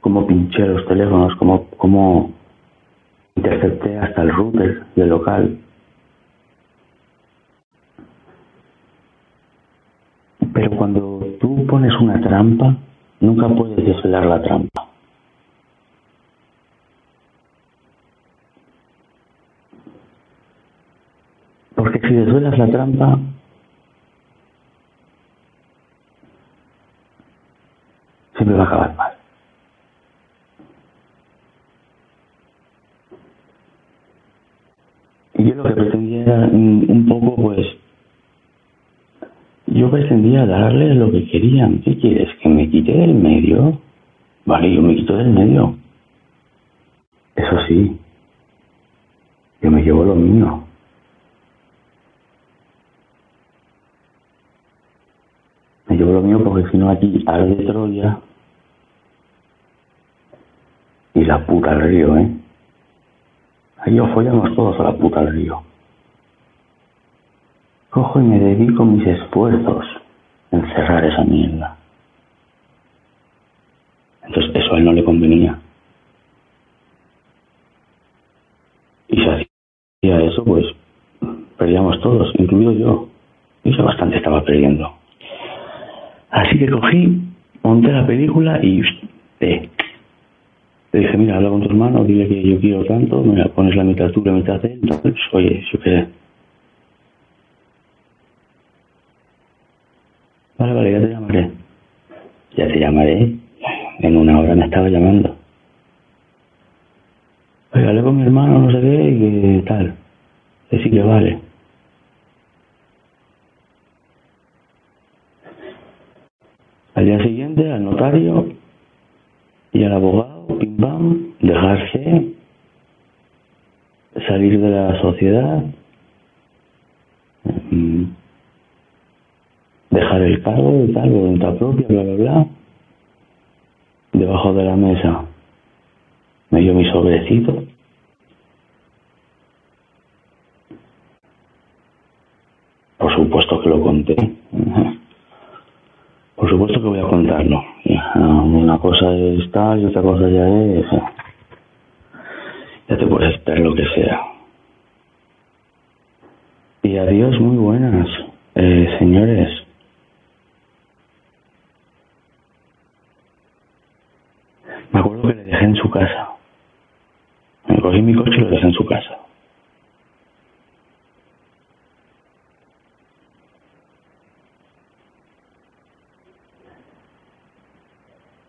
cómo pinché los teléfonos, cómo, cómo intercepté hasta el router del local. Pero cuando tú pones una trampa, nunca puedes desvelar la trampa. Porque si desvelas la trampa, siempre va a acabar mal. Y yo lo que pretendía un poco, pues, yo pretendía darles lo que querían. ¿Qué quieres? ¿Que me quite del medio? Vale, yo me quito del medio. Eso sí, yo me llevo lo mío. Me llevo lo mío porque si no aquí arde Troya y la puta al río, ¿eh? Ahí os follamos todos a la puta al río. Cojo y me dedico mis esfuerzos en cerrar esa mierda. Entonces eso a él no le convenía. Y si hacía eso, pues perdíamos todos, incluido yo. Y yo bastante estaba perdiendo. Así que cogí, monté la película y eh, le dije, mira, habla con tu hermano, dile que yo quiero tanto, me pones la mitad tú, la mitad de él. Oye, yo qué Vale, vale, ya te llamaré. Ya te llamaré. En una hora me estaba llamando. Oye, hablé con mi hermano, no sé qué, y tal. Decir que vale. Al día siguiente, al notario y al abogado pim pam, dejarse, salir de la sociedad, mm, dejar el cargo y tal, voluntad propia, bla, bla, bla, debajo de la mesa me dio mi sobrecito. Por supuesto que lo conté. Supuesto que voy a contarlo. Una cosa es tal y otra cosa ya es... Ya te puedes esperar lo que sea. Y adiós, muy buenas, eh, señores. Me acuerdo que le dejé en su casa. Me cogí mi coche y lo dejé en su casa.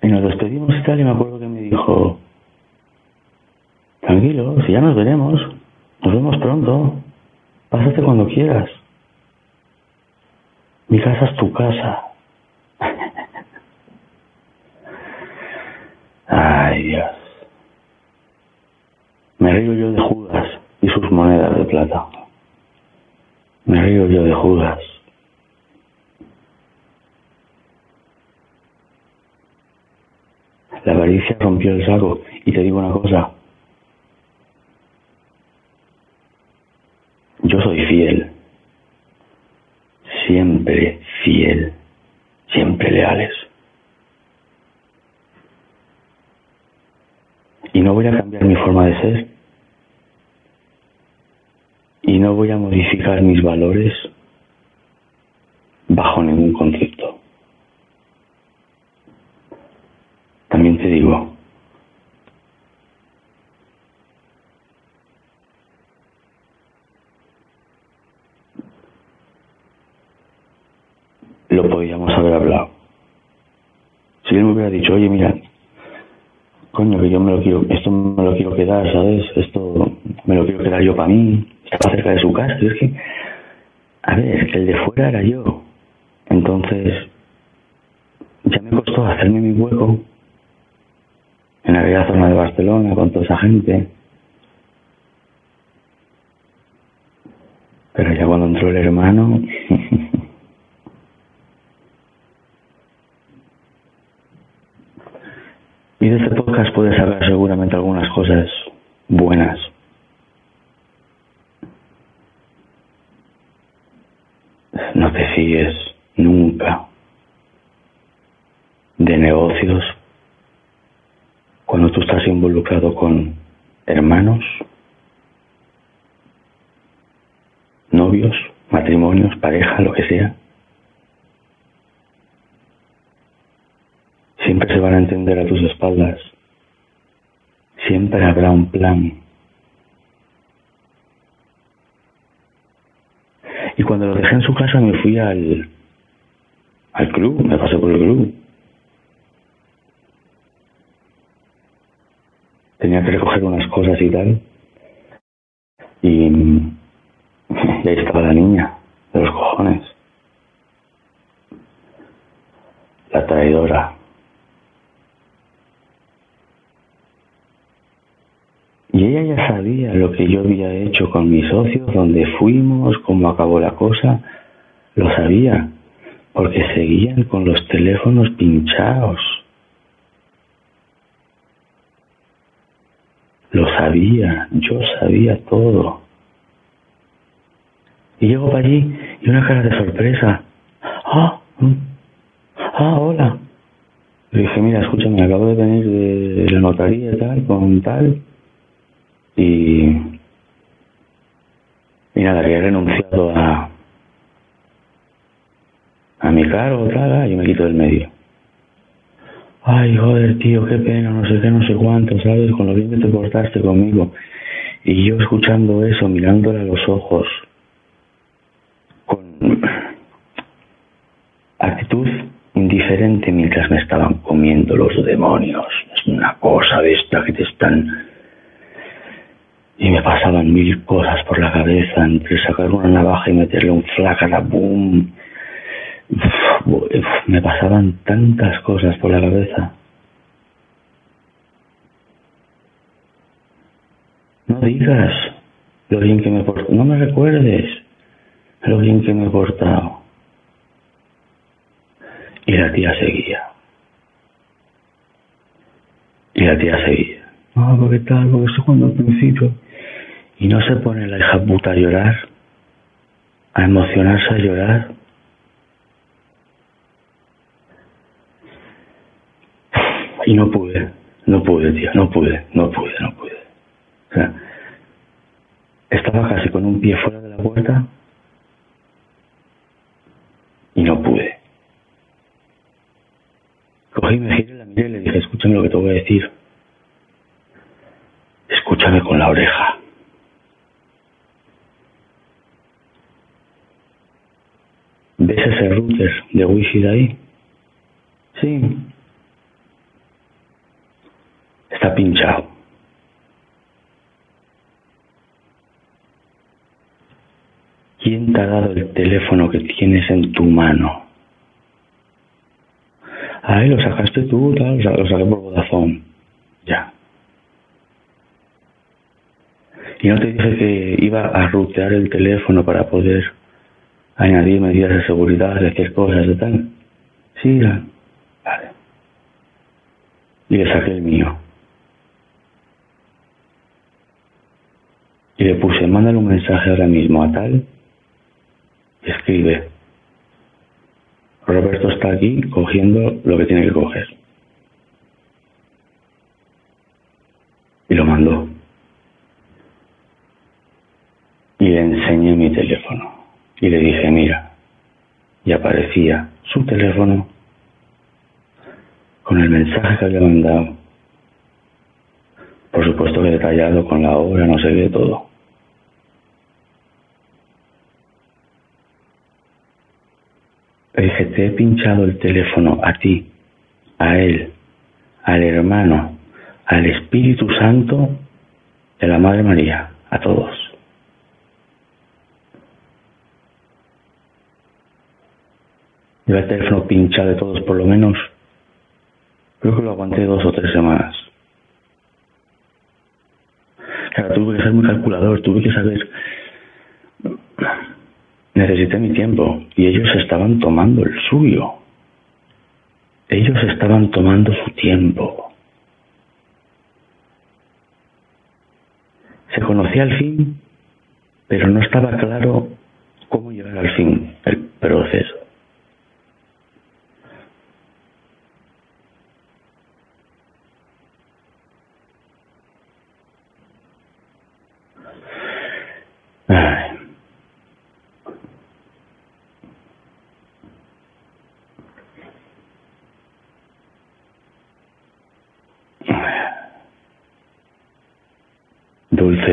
Y nos despedimos y tal, y me acuerdo que me dijo, tranquilo, si ya nos veremos, nos vemos pronto, pásate cuando quieras. Mi casa es tu casa. Ay, Dios. Me río yo de Judas y sus monedas de plata. Me río yo de Judas. La avaricia rompió el saco. Y te digo una cosa. Yo soy fiel. Siempre fiel. Siempre leales. Y no voy a cambiar mi forma de ser. Y no voy a modificar mis valores bajo ningún concepto. También digo, lo podíamos haber hablado. Si él me hubiera dicho, oye, mira, coño, que yo me lo quiero, esto me lo quiero quedar, ¿sabes? Esto me lo quiero quedar yo para mí, estaba cerca de su casa, es que, a ver, el de fuera era yo. Entonces, ya me costó hacerme mi hueco en aquella zona de Barcelona con toda esa gente. Pero ya cuando entró el hermano... y de este podcast puedes saber seguramente algunas cosas buenas. No te fíes nunca de negocios tú estás involucrado con hermanos, novios, matrimonios, pareja, lo que sea, siempre se van a entender a tus espaldas. Siempre habrá un plan. Y cuando lo dejé en su casa me fui al, al club, me pasé por el club. Tenía que recoger unas cosas y tal. Y, ahí estaba la niña, de los cojones. La traidora. Y ella ya sabía lo que yo había hecho con mis socios, dónde fuimos, cómo acabó la cosa. Lo sabía, porque seguían con los teléfonos pinchados. Lo sabía, yo sabía todo. Y llego para allí y una cara de sorpresa. Ah, mm, ah, hola. Le dije, mira, escúchame, acabo de venir de la notaría y tal, con tal. Y. Y nada, que he renunciado a. a mi cargo, tal, y me quito del medio. Ay, joder, tío, qué pena, no sé qué, no sé cuánto, ¿sabes? Con lo bien que te portaste conmigo. Y yo escuchando eso, mirándole a los ojos, con actitud indiferente mientras me estaban comiendo los demonios. Es una cosa de esta que te están... Y me pasaban mil cosas por la cabeza, entre sacar una navaja y meterle un flácara, boom. Me pasaban tantas cosas por la cabeza. No digas lo bien que me he portado. No me recuerdes lo bien que me he portado. Y la tía seguía. Y la tía seguía. Ah, porque tal, porque eso cuando al principio. Y no se pone la hija puta a llorar, a emocionarse, a llorar. Y no pude, no pude, tío, no pude, no pude, no pude. O sea, estaba casi con un pie fuera de la puerta y no pude. Cogí, me giré, la miré y le dije, escúchame lo que te voy a decir. Escúchame con la oreja. ¿Ves ese router de wifi de ahí? Sí. Está pinchado. ¿Quién te ha dado el teléfono que tienes en tu mano? Ay, lo sacaste tú, tal, lo saqué por Vodafone. Ya. Y no te dije que iba a rutear el teléfono para poder añadir medidas de seguridad, hacer cosas de tal. Sí, vale. Y le saqué el mío. Y le puse, mándale un mensaje ahora mismo a tal escribe, Roberto está aquí cogiendo lo que tiene que coger. Y lo mandó. Y le enseñé mi teléfono. Y le dije, mira, y aparecía su teléfono con el mensaje que había mandado. Por supuesto que detallado con la obra, no sé qué, todo. Dije, te he pinchado el teléfono a ti, a él, al hermano, al Espíritu Santo de la Madre María, a todos. Lleva el teléfono pinchado de todos por lo menos. Creo que lo aguanté dos o tres semanas. Claro, tuve que ser muy calculador, tuve que saber Necesité mi tiempo y ellos estaban tomando el suyo. Ellos estaban tomando su tiempo. Se conocía al fin, pero no estaba claro cómo llegar al fin, el proceso.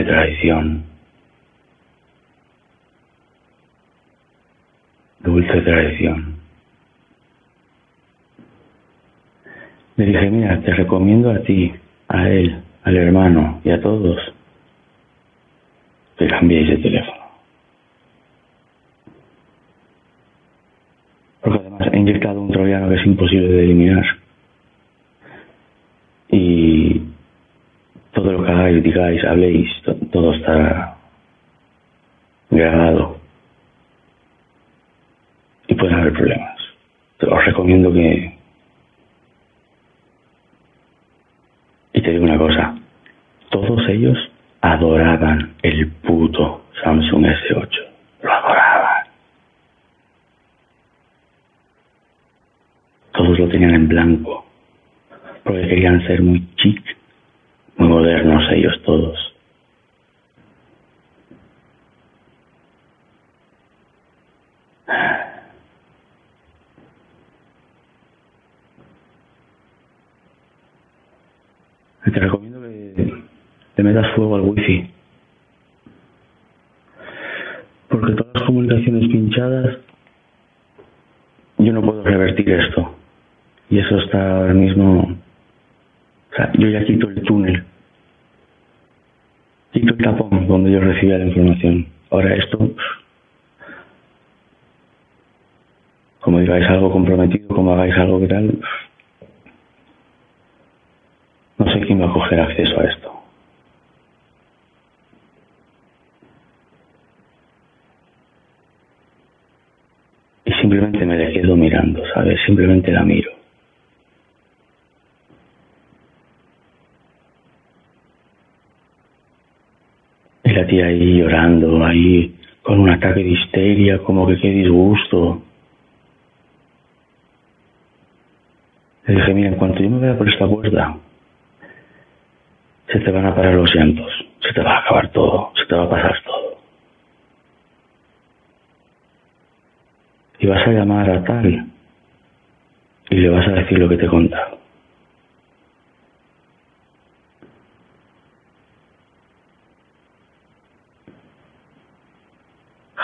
Dulce traición. Dulce traición. Le dije, mira, te recomiendo a ti, a él, al hermano y a todos que cambiéis de teléfono. Porque además he inyectado un troyano que es imposible de eliminar. Digáis, habléis, todo está grabado. Y pueden haber problemas. Os recomiendo que... Y te digo una cosa, todos ellos adoraban el puto Samsung S8. Lo adoraban. Todos lo tenían en blanco, porque querían ser muy chic modernos ellos todos. Te recomiendo que te metas fuego al wifi. Porque todas las comunicaciones pinchadas yo no puedo revertir esto. Y eso está ahora mismo... O sea, yo ya quito el túnel. Quito el tapón donde yo recibía la información. Ahora esto... Como digáis algo comprometido, como hagáis algo que tal... No sé quién va a coger acceso a esto. Y simplemente me le quedo mirando, ¿sabes? Simplemente la miro. Y la tía ahí llorando, ahí con un ataque de histeria, como que qué disgusto. Le dije, mira, en cuanto yo me vea por esta puerta, se te van a parar los llantos, se te va a acabar todo, se te va a pasar todo. Y vas a llamar a tal y le vas a decir lo que te he contado.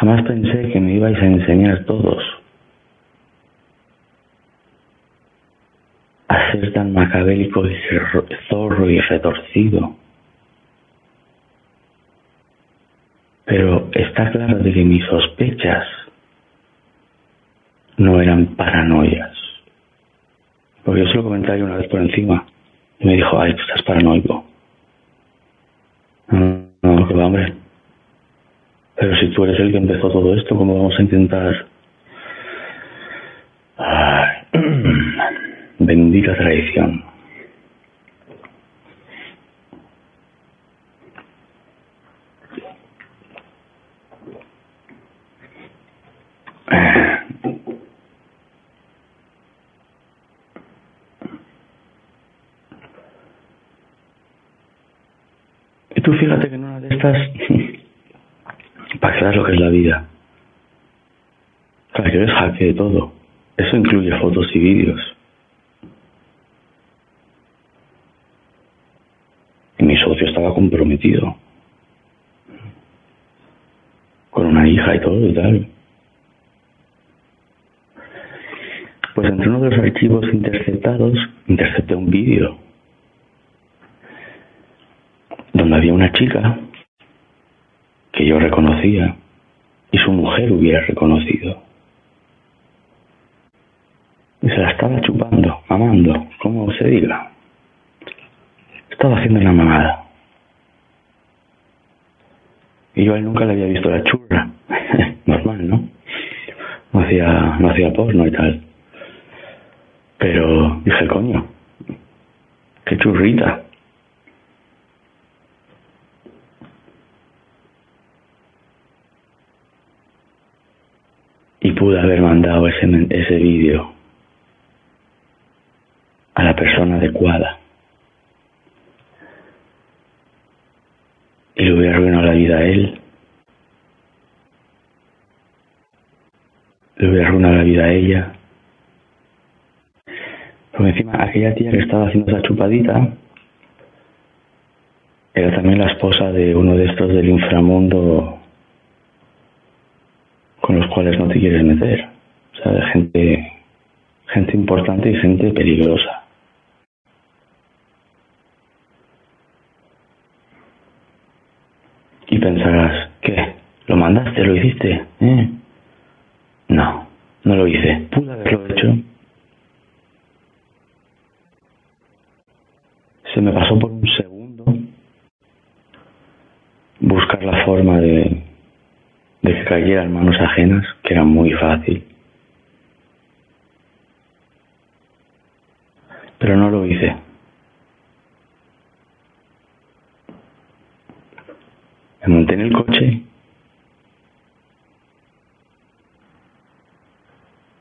Jamás pensé que me ibais a enseñar todos a ser tan macabélico y zorro y retorcido. Pero está claro de que mis sospechas no eran paranoias. Porque yo se lo comenté una vez por encima y me dijo, ay, tú estás paranoico. No, no, hombre. Pero si tú eres el que empezó todo esto, ¿cómo vamos a intentar? Ay, bendita traición. Y tú fíjate que en una de estas, veas lo que es la vida, para que ves jaque de todo, eso incluye fotos y vídeos. Y mi socio estaba comprometido. Con una hija y todo y tal. Pues entre uno de los archivos interceptados, intercepté un vídeo donde había una chica reconocía y su mujer hubiera reconocido. Y se la estaba chupando, mamando, como se diga. Estaba haciendo una mamada. Y yo a él nunca le había visto la churra. Normal, ¿no? No hacía, no hacía porno y tal. Pero dije, coño, qué churrita. Y pude haber mandado ese, ese vídeo a la persona adecuada. Y le hubiera arruinado la vida a él. Le hubiera arruinado la vida a ella. Porque encima aquella tía que estaba haciendo esa chupadita era también la esposa de uno de estos del inframundo con los cuales no te quieres meter. O sea, de gente, gente importante y gente peligrosa. Y pensarás, ¿qué? ¿Lo mandaste? ¿Lo hiciste? ¿Eh? No, no lo hice. Pude haberlo hecho. Se me pasó por un segundo buscar la forma de, de que cayera en manos ajenas, que era muy fácil. Pero no lo hice. Me monté en el coche.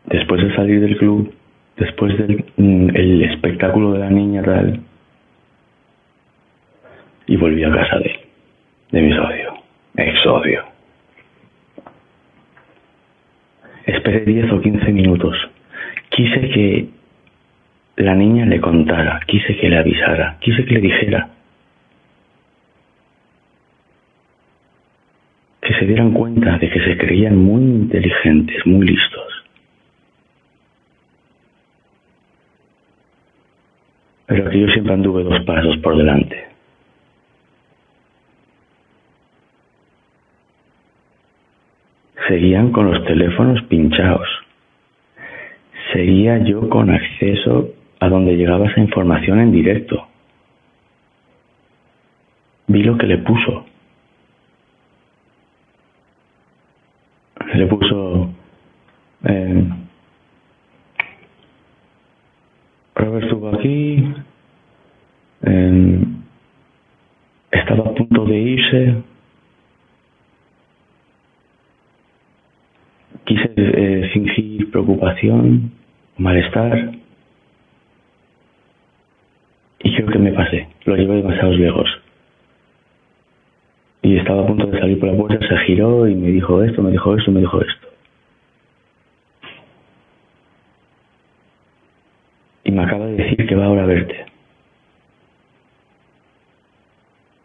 Después de salir del club, después del mm, el espectáculo de la niña tal, y volví a casa de él, de mi socio, exodio. Esperé 10 o 15 minutos. Quise que la niña le contara, quise que le avisara, quise que le dijera. Que se dieran cuenta de que se creían muy inteligentes, muy listos. Pero que yo siempre anduve dos pasos por delante. Seguían con los teléfonos pinchados. Seguía yo con acceso a donde llegaba esa información en directo. Vi lo que le puso. Le puso... Eh, Robert estuvo aquí. Eh, estaba a punto de irse. Quise eh, malestar. Y creo que me pasé. Lo llevé demasiados lejos. Y estaba a punto de salir por la puerta, se giró y me dijo esto, me dijo esto, me dijo esto. Y me acaba de decir que va ahora a verte.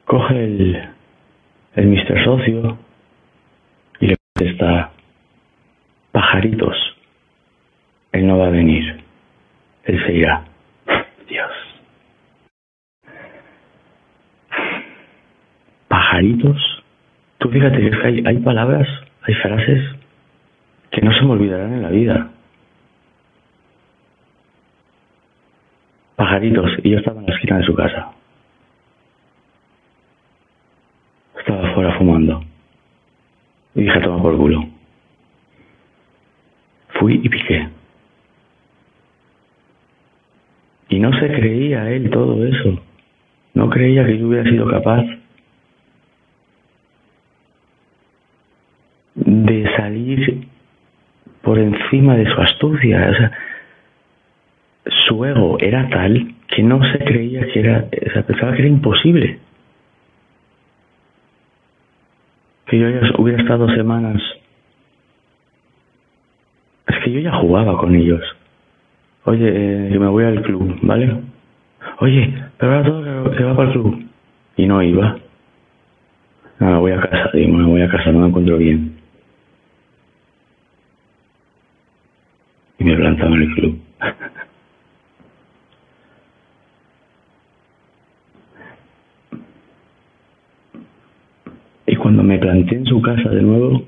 Coge el, el Mr. Socio y le contesta, pajaritos, él no va a venir, él se irá. Dios. Pajaritos. Tú fíjate que, hay, hay palabras, hay frases que no se me olvidarán en la vida. Pajaritos. Y yo estaba en la esquina de su casa. Estaba afuera fumando. Y dije, toma por culo. Fui y piqué. Y no se creía él todo eso. No creía que yo hubiera sido capaz de salir por encima de su astucia. O sea, su ego era tal que no se creía que era, o sea, pensaba que era imposible. Que yo hubiera estado semanas. Es que yo ya jugaba con ellos. Oye, eh, me voy al club, ¿vale? Oye, pero ahora todo que va para el club. Y no iba. No, me voy a casa, digo, me voy a casa, no me encuentro bien. Y me plantaba en el club. Y cuando me planté en su casa de nuevo,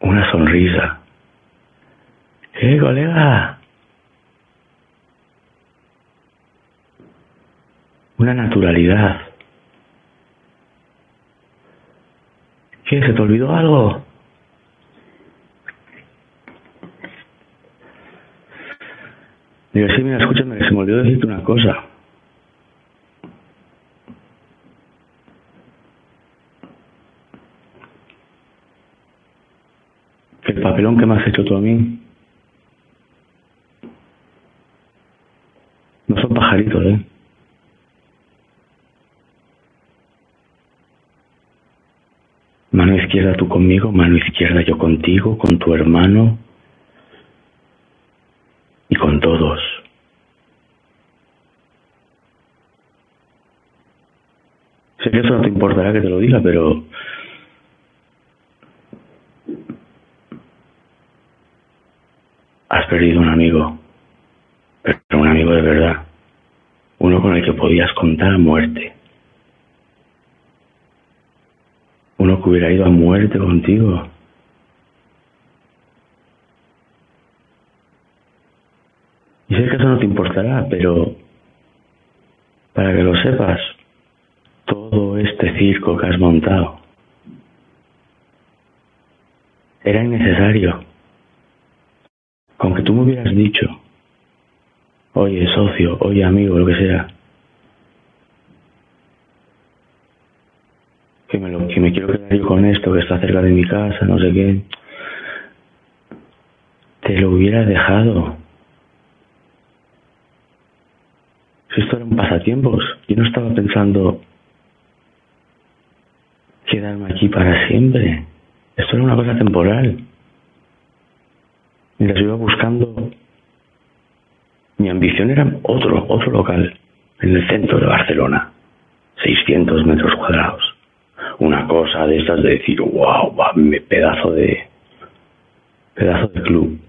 una sonrisa. ¿Qué, colega? Una naturalidad. ¿Qué? ¿Se te olvidó algo? Digo, sí, mira, escúchame, se me olvidó decirte una cosa. Que el papelón que me has hecho tú a mí ¿eh? Mano izquierda tú conmigo, mano izquierda yo contigo, con tu hermano y con todos. Sé que eso no te importará que te lo diga, pero has perdido un amigo, pero un amigo de verdad, uno con el que podías contar a muerte, uno que hubiera ido a muerte contigo. Y sé que eso no te importará, pero para que lo sepas, todo este circo que has montado era innecesario. Con que tú me hubieras dicho, oye socio, oye amigo, lo que sea, que me, lo, que me quiero quedar yo con esto, que está cerca de mi casa, no sé qué, te lo hubieras dejado. Si esto era un pasatiempos, yo no estaba pensando quedarme aquí para siempre. Esto era una cosa temporal. Mientras iba buscando, mi ambición era otro, otro local, en el centro de Barcelona, 600 metros cuadrados. Una cosa de estas de decir, wow, ¡me pedazo de. pedazo de club.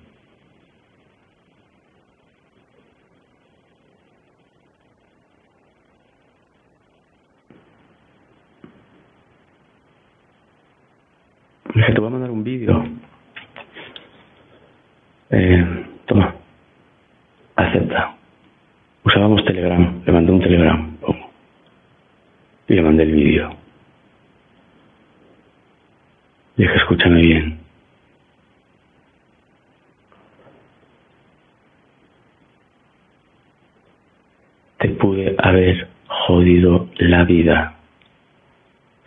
Dije, te voy a mandar un vídeo. Eh, toma acepta. Usábamos Telegram, le mandé un Telegram. Y le mandé el vídeo. Dije, escúchame bien. Te pude haber jodido la vida.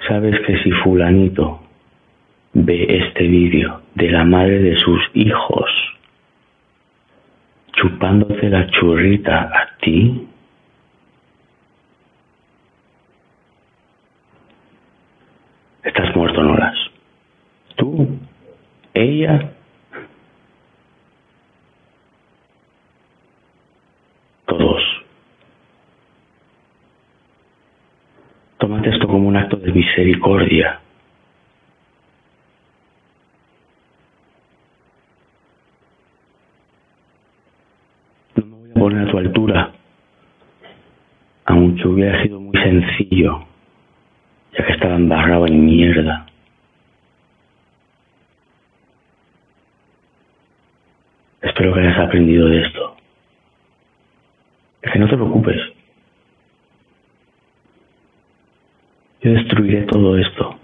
Sabes que si fulanito ve este vídeo de la madre de sus hijos chupándote la churrita a ti, estás muerto, Noras. Tú, ella, todos. Tómate esto como un acto de misericordia. poner a tu altura, aunque hubiera sido muy sencillo, ya que estaba embarrado en mierda. Espero que hayas aprendido de esto. Es que no te preocupes. Yo destruiré todo esto.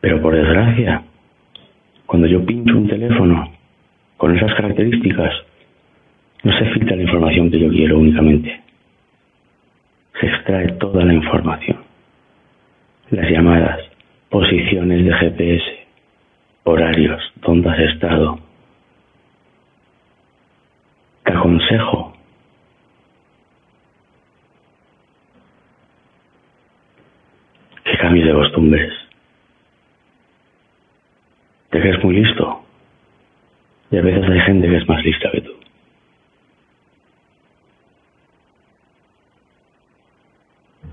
Pero por desgracia, cuando yo pincho un teléfono, con esas características, no se filtra la información que yo quiero únicamente. Se extrae toda la información. Las llamadas, posiciones de GPS, horarios, dónde has estado. Te aconsejo que cambies de costumbres. Te crees muy listo. Y a veces hay gente que es más lista que tú.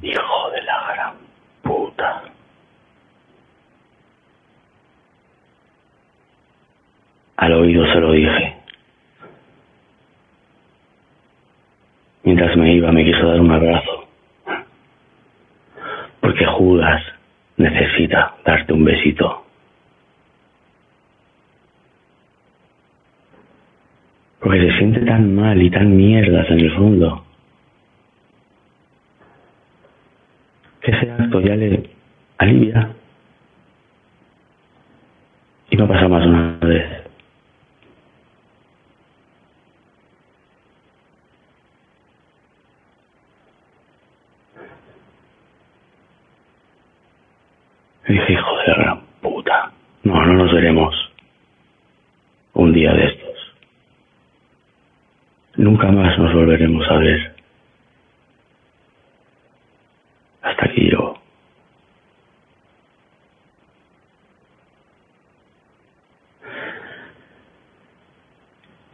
Hijo de la gran puta. Al oído se lo dije. Mientras me iba me quiso dar un abrazo. Porque Judas necesita darte un besito. porque se siente tan mal y tan mierdas en el fondo. Que ese acto ya le alivia. Y no pasa más una vez. Y dije, hijo de la gran puta. No, no nos veremos un día de esto nunca más nos volveremos a ver. Hasta aquí yo.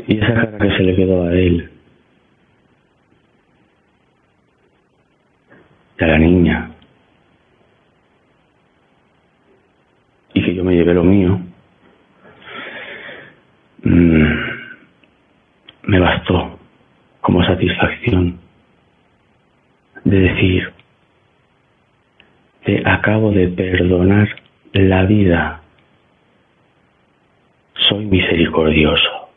Y esa cara que se le quedó a él. Y a la niña. Y que yo me llevé lo mío. Mm, me bastó como satisfacción de decir, te acabo de perdonar la vida, soy misericordioso.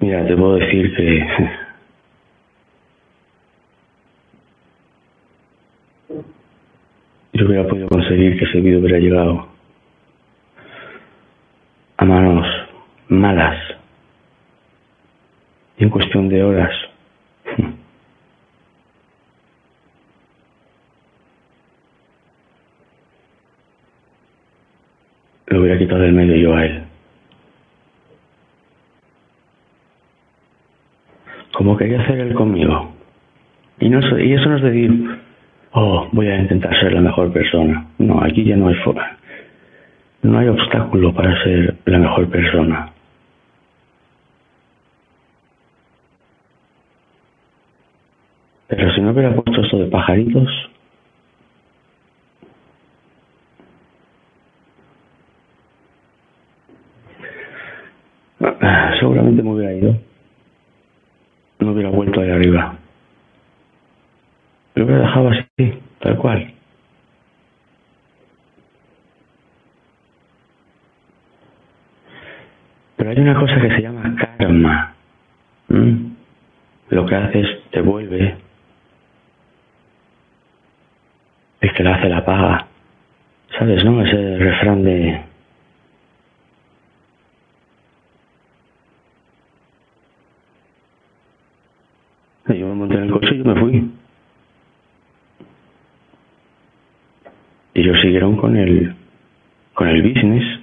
Mira, te puedo decir que yo conseguir que ese vídeo hubiera llegado a manos malas. Y en cuestión de horas. Lo hubiera quitado del medio yo a él. Como quería hacer él conmigo. Y, no, y eso no es decir, oh, voy a intentar ser la mejor persona. No, aquí ya no hay forma. No hay obstáculo para ser la mejor persona. Pero si no hubiera puesto esto de pajaritos, seguramente me hubiera ido. No hubiera vuelto ahí arriba. Lo hubiera dejado así, tal cual. Pero hay una cosa que se llama karma. Lo que haces te vuelve. El que la hace la paga. ¿Sabes, no? Ese refrán de yo me monté en el coche y yo me fui. Y ellos siguieron con el, con el business.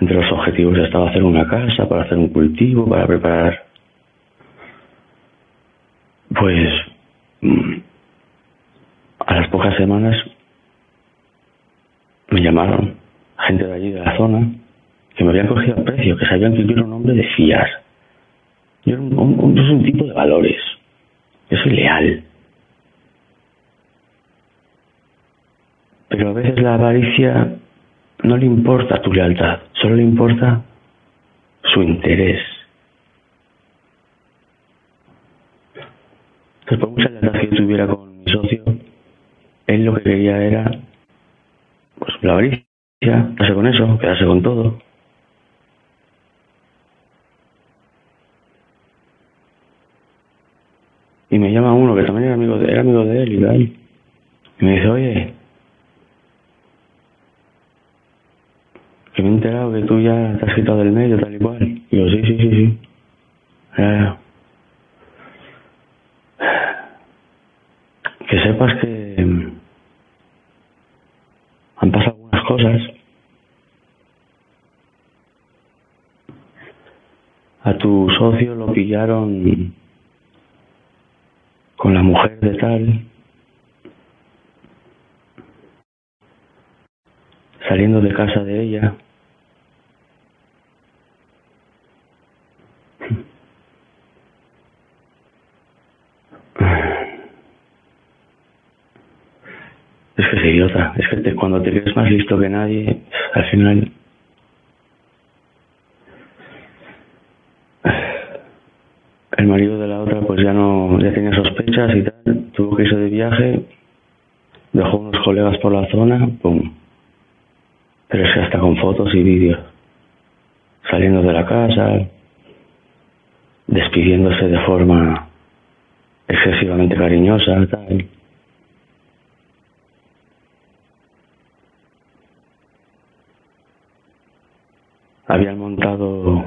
Entre los objetivos estaba hacer una casa, para hacer un cultivo, para preparar. Pues mm, a las pocas semanas me llamaron gente de allí de la zona que me habían cogido a precio, que sabían que yo era un hombre de fiar yo soy un, tipo de valores. Yo soy leal. Pero a veces la avaricia no le importa tu lealtad, solo le importa su interés. Entonces, por mucha lealtad que tuviera con mi socio, él lo que quería era pues la avaricia, quedarse con eso, quedarse con todo. Y me llama uno que también era amigo de, era amigo de él y tal. Y me dice, oye, que me he enterado que tú ya te has quitado del medio, tal y cual. Yo, sí, sí, sí, sí. que sepas que mm, han pasado algunas cosas. A tu socio lo pillaron con la mujer de tal, saliendo de casa de ella. Es que es idiota, es que cuando te crees más listo que nadie, al final el marido de la otra pues ya no ya tenía sospechas y tal. Tuvo que irse de viaje dejó unos colegas por la zona pum. Pero es que hasta con fotos y vídeos. Saliendo de la casa despidiéndose de forma excesivamente cariñosa tal habían montado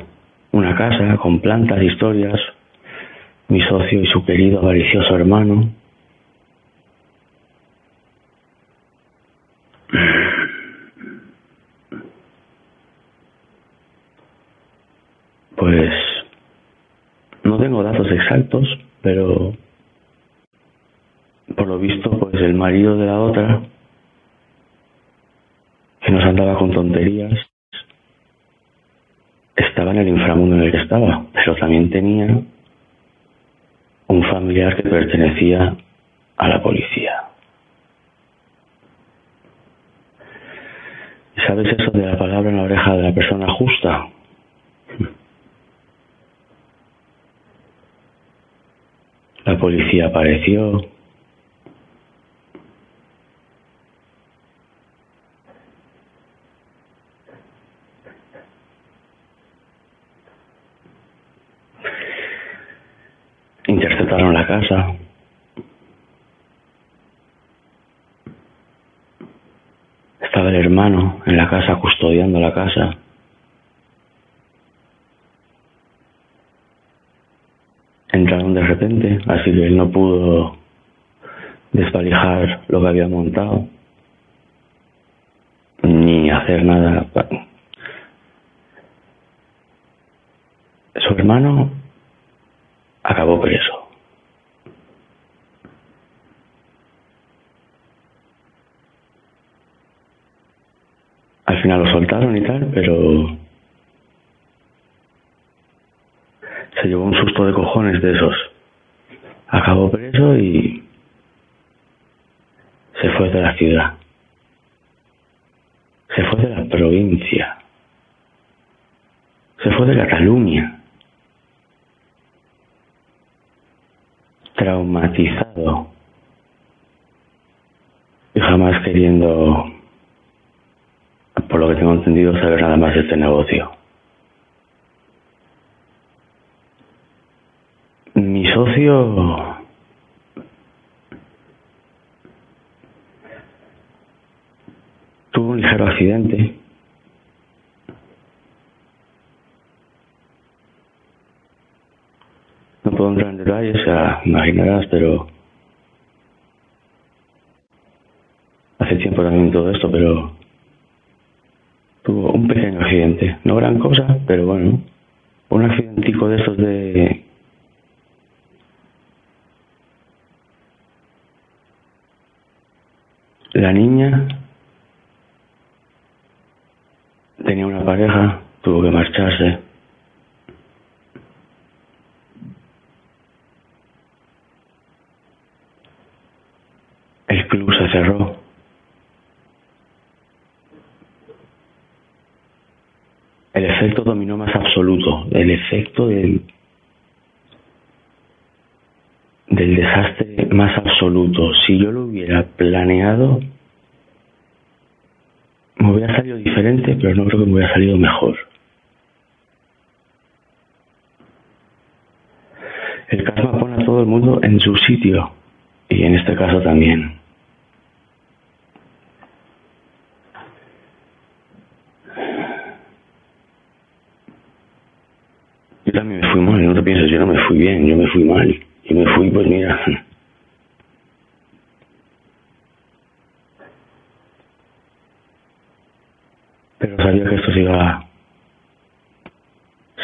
una casa con plantas, historias, mi socio y su querido avaricioso hermano. Pues no tengo datos exactos, pero por lo visto, pues el marido de la otra, que nos andaba con tonterías, estaba en el inframundo en el que estaba, pero también tenía un familiar que pertenecía a la policía. ¿Sabes eso de la palabra en la oreja de la persona justa? La policía apareció. Interceptaron la casa. Estaba el hermano en la casa custodiando la casa. Entraron de repente, así que él no pudo desvalijar lo que había montado, ni hacer nada. Su hermano acabó preso. Al lo soltaron y tal, pero se llevó un susto de cojones de esos. Acabó preso y se fue de la ciudad. Se fue de la provincia. Se fue de Cataluña. traumatizado y jamás queriendo, por lo que tengo entendido, saber nada más de este negocio. Mi socio tuvo un ligero accidente. No puedo entrar en detalles, sea, imaginarás, pero hace tiempo también todo esto, pero accidente. No gran cosa, pero bueno, un accidentico de esos de la niña tenía una pareja, tuvo que marcharse. El club se cerró. El efecto dominó más absoluto, el efecto del, del desastre más absoluto. Si yo lo hubiera planeado, me hubiera salido diferente, pero no creo que me hubiera salido mejor. El karma pone a todo el mundo en su sitio, y en este caso también. Yo también me fui mal, no te pienses, yo no me fui bien, yo me fui mal. Y me fui, pues mira, pero sabía que esto se iba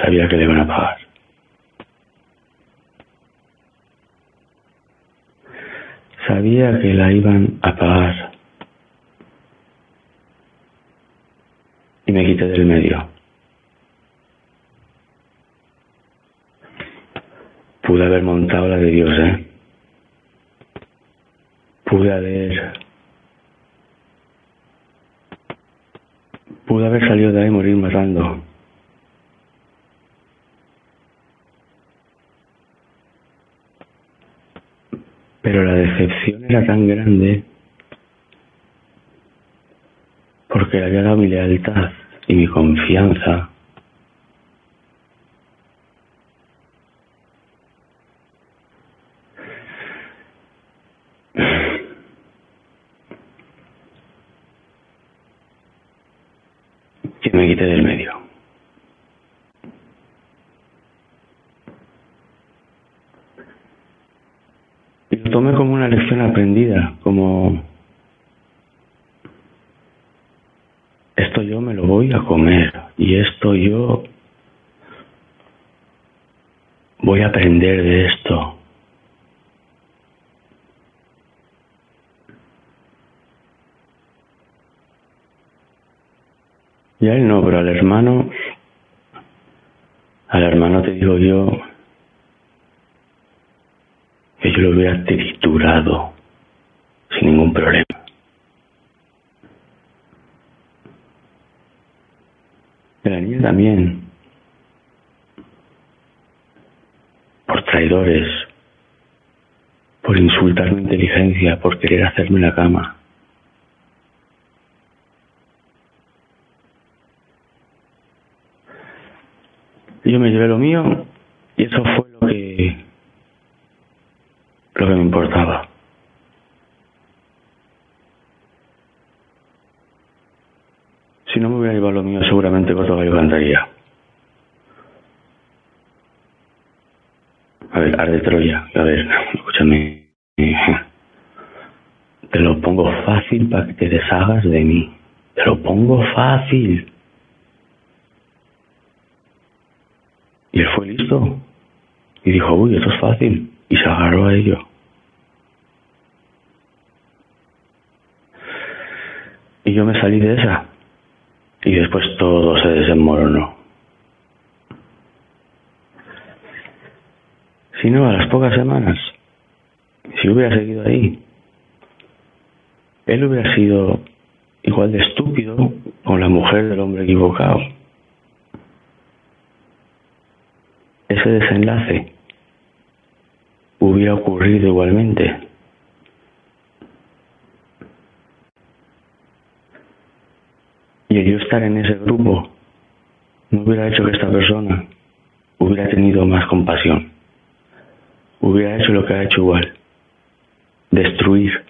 sabía que le iban a pagar. Sabía que la iban a pagar. Y me quité del medio pude haber montado la de Dios eh pude haber Pude haber salido de ahí y morir matando. Pero la decepción era tan grande porque le había dado mi lealtad y mi confianza. que me quité del medio. Y lo tomé como una lección aprendida, como esto yo me lo voy a comer y esto yo voy a aprender de esto. Y a él no, pero al hermano, al hermano te digo yo que yo lo hubiera triturado sin ningún problema. La niña también, por traidores, por insultar mi inteligencia, por querer hacerme la cama. Yo me llevé lo mío y eso fue lo que lo que me importaba. Si no me hubiera llevado lo mío, seguramente Coto Gallo cantaría. A ver, Arde Troya, a ver, escúchame. Te lo pongo fácil para que te deshagas de mí. Te lo pongo fácil. Y él fue listo. Y dijo, uy, esto es fácil. Y se agarró a ello. Y yo me salí de esa. Y después todo se desenmoronó. Si no, a las pocas semanas, si hubiera seguido ahí, él hubiera sido igual de estúpido con la mujer del hombre equivocado. ese desenlace hubiera ocurrido igualmente. Y el yo estar en ese grupo no hubiera hecho que esta persona hubiera tenido más compasión. Hubiera hecho lo que ha hecho igual. Destruir.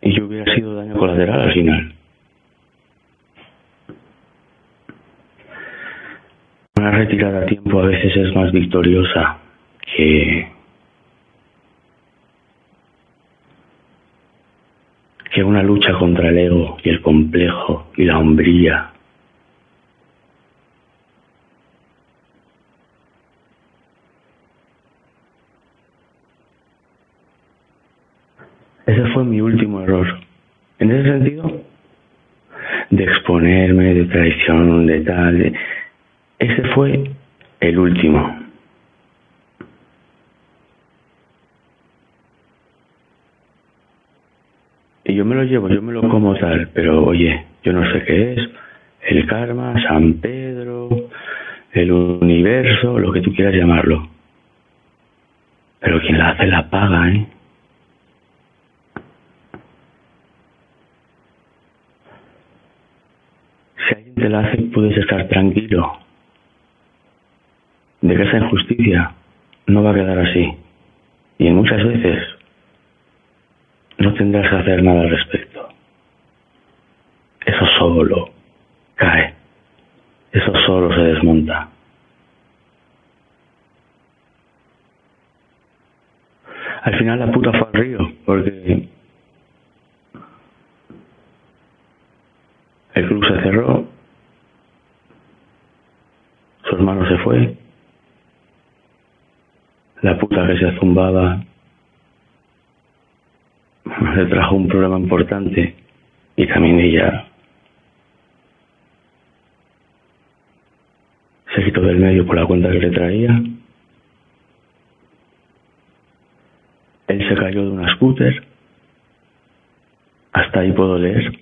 Y yo hubiera sido daño colateral al final. Una retirada a tiempo a veces es más victoriosa que que una lucha contra el ego y el complejo y la hombría. Ese fue mi último error. En ese sentido, de exponerme, de traición, de tal. Ese fue el último. Y yo me lo llevo, yo me lo como tal, pero oye, yo no sé qué es, el karma, San Pedro, el universo, lo que tú quieras llamarlo. Pero quien la hace la paga, ¿eh? Si alguien te la hace, puedes estar tranquilo de que esa injusticia no va a quedar así. Y muchas veces no tendrás que hacer nada al respecto. Eso solo cae. Eso solo se desmonta. Al final la puta fue al río, porque el club se cerró, su hermano se fue, la zumbaba le trajo un problema importante y también ella se quitó del medio por la cuenta que le traía. Él se cayó de una scooter. Hasta ahí puedo leer.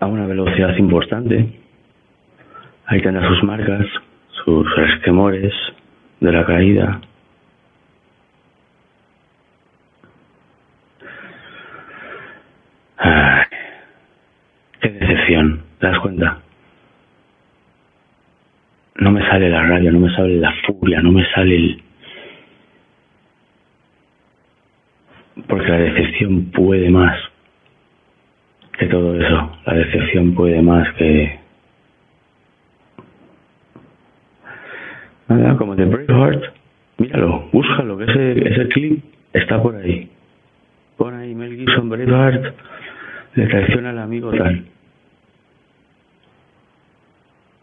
A una velocidad importante. Ahí tendrá sus marcas, sus resquemores, de la caída. Ay, qué decepción, ¿te das cuenta? No me sale la rabia, no me sale la furia, no me sale el... Porque la decepción puede más que todo eso. La decepción puede más que Nada, como de Braveheart, míralo, búscalo, que ese, ese clip está por ahí. Pon ahí Mel Gibson Braveheart, le traiciona al amigo tal.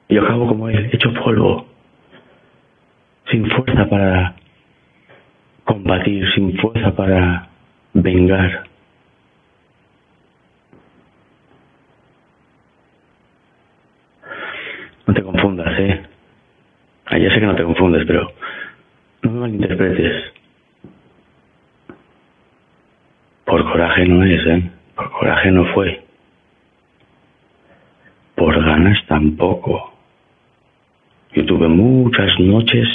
Y acabo como él, hecho polvo, sin fuerza para combatir, sin fuerza para vengar. No te confundas, ¿eh? Ah, ya sé que no te confundes, pero no me malinterpretes. Por coraje no es, ¿eh? Por coraje no fue. Por ganas tampoco. Yo tuve muchas noches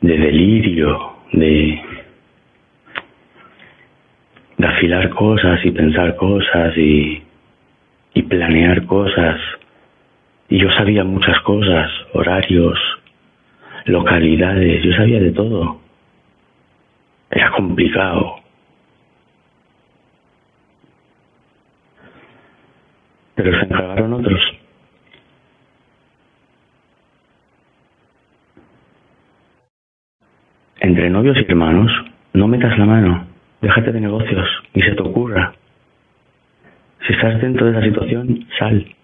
de delirio, de, de afilar cosas y pensar cosas y, y planear cosas y yo sabía muchas cosas, horarios, localidades, yo sabía de todo. Era complicado. Pero se encargaron otros. Entre novios y hermanos, no metas la mano, déjate de negocios, ni se te ocurra. Si estás dentro de esa situación, sal.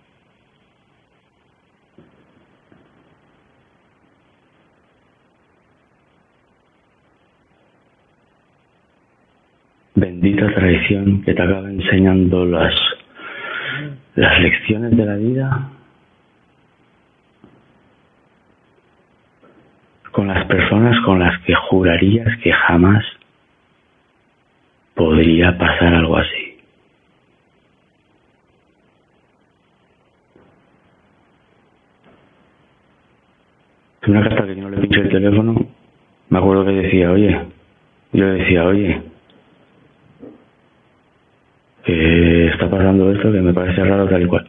bendita tradición que te acaba enseñando las, las lecciones de la vida con las personas con las que jurarías que jamás podría pasar algo así. Una carta que yo no le pinché el teléfono, me acuerdo que decía, oye, yo decía, oye, está pasando esto que me parece raro tal y cual.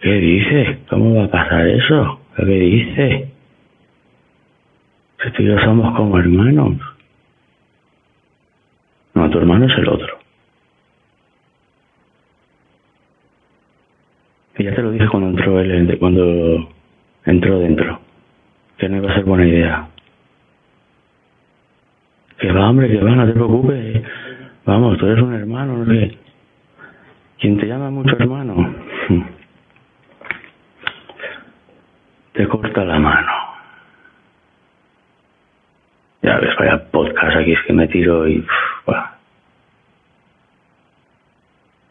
¿Qué dice? ¿Cómo va a pasar eso? ¿Qué dice? Si tú y yo somos como hermanos. No, tu hermano es el otro. Y ya te lo dije cuando entró él, cuando entró dentro, que no iba a ser buena idea. Que va, hombre, que va, no te preocupes. Vamos, tú eres un hermano, no sé. ¿Quién te llama mucho hermano? Te corta la mano. Ya ves, vaya podcast aquí es que me tiro y...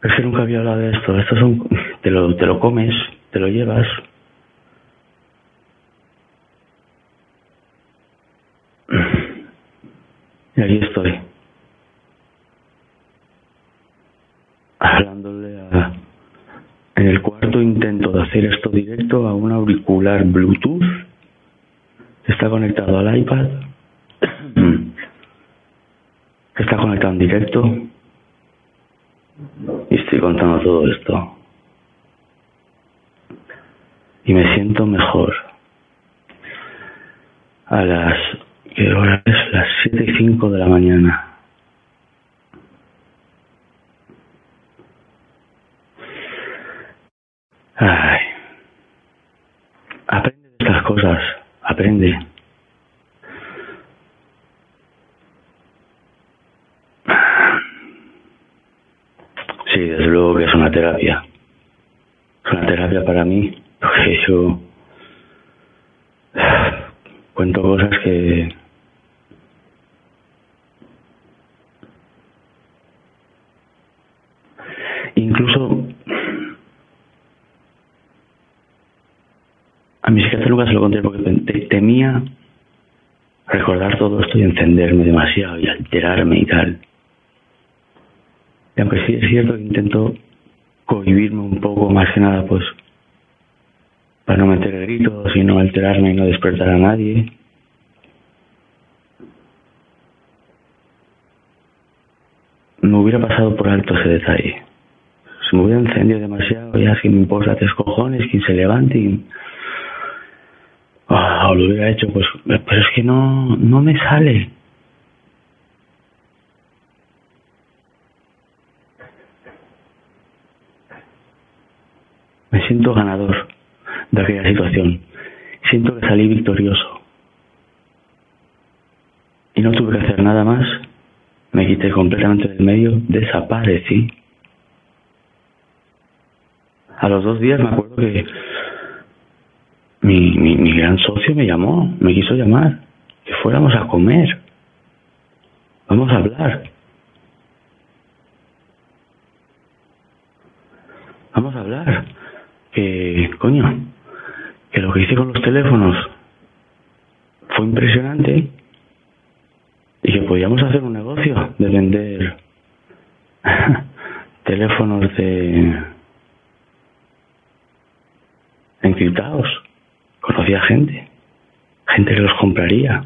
Es que nunca había hablado de esto. Esto son... Te lo, te lo comes, te lo llevas. Y aquí estoy. Hablándole a, en el cuarto intento de hacer esto directo a un auricular Bluetooth está conectado al iPad. Está conectado en directo. Y estoy contando todo esto. Y me siento mejor. A las ¿Qué hora es? Las 7 y 5 de la mañana. Ay. Aprende de estas cosas. Aprende. Sí, desde luego que es una terapia. Es una terapia para mí, porque yo cuento cosas que incluso a mi psiquiatra nunca se lo conté porque temía recordar todo esto y encenderme demasiado y alterarme y tal. Y aunque sí es cierto que intento cohibirme un poco, más que nada, pues, para no meter gritos y no alterarme y no despertar a nadie. Me hubiera pasado por alto ese detalle me hubiera encendido demasiado, ya si me importa tres cojones, quien se levante y... Oh, lo hubiera hecho, pues, pero es que no, no me sale. Me siento ganador de aquella situación. Siento que salí victorioso. Y no tuve que hacer nada más. Me quité completamente del medio, desaparecí a los dos días me acuerdo que mi, mi, mi gran socio me llamó, me quiso llamar, que fuéramos a comer, vamos a hablar. Vamos a hablar. Que, coño, que lo que hice con los teléfonos fue impresionante y que podíamos hacer un negocio de vender teléfonos de encriptados. Conocía gente, gente que los compraría.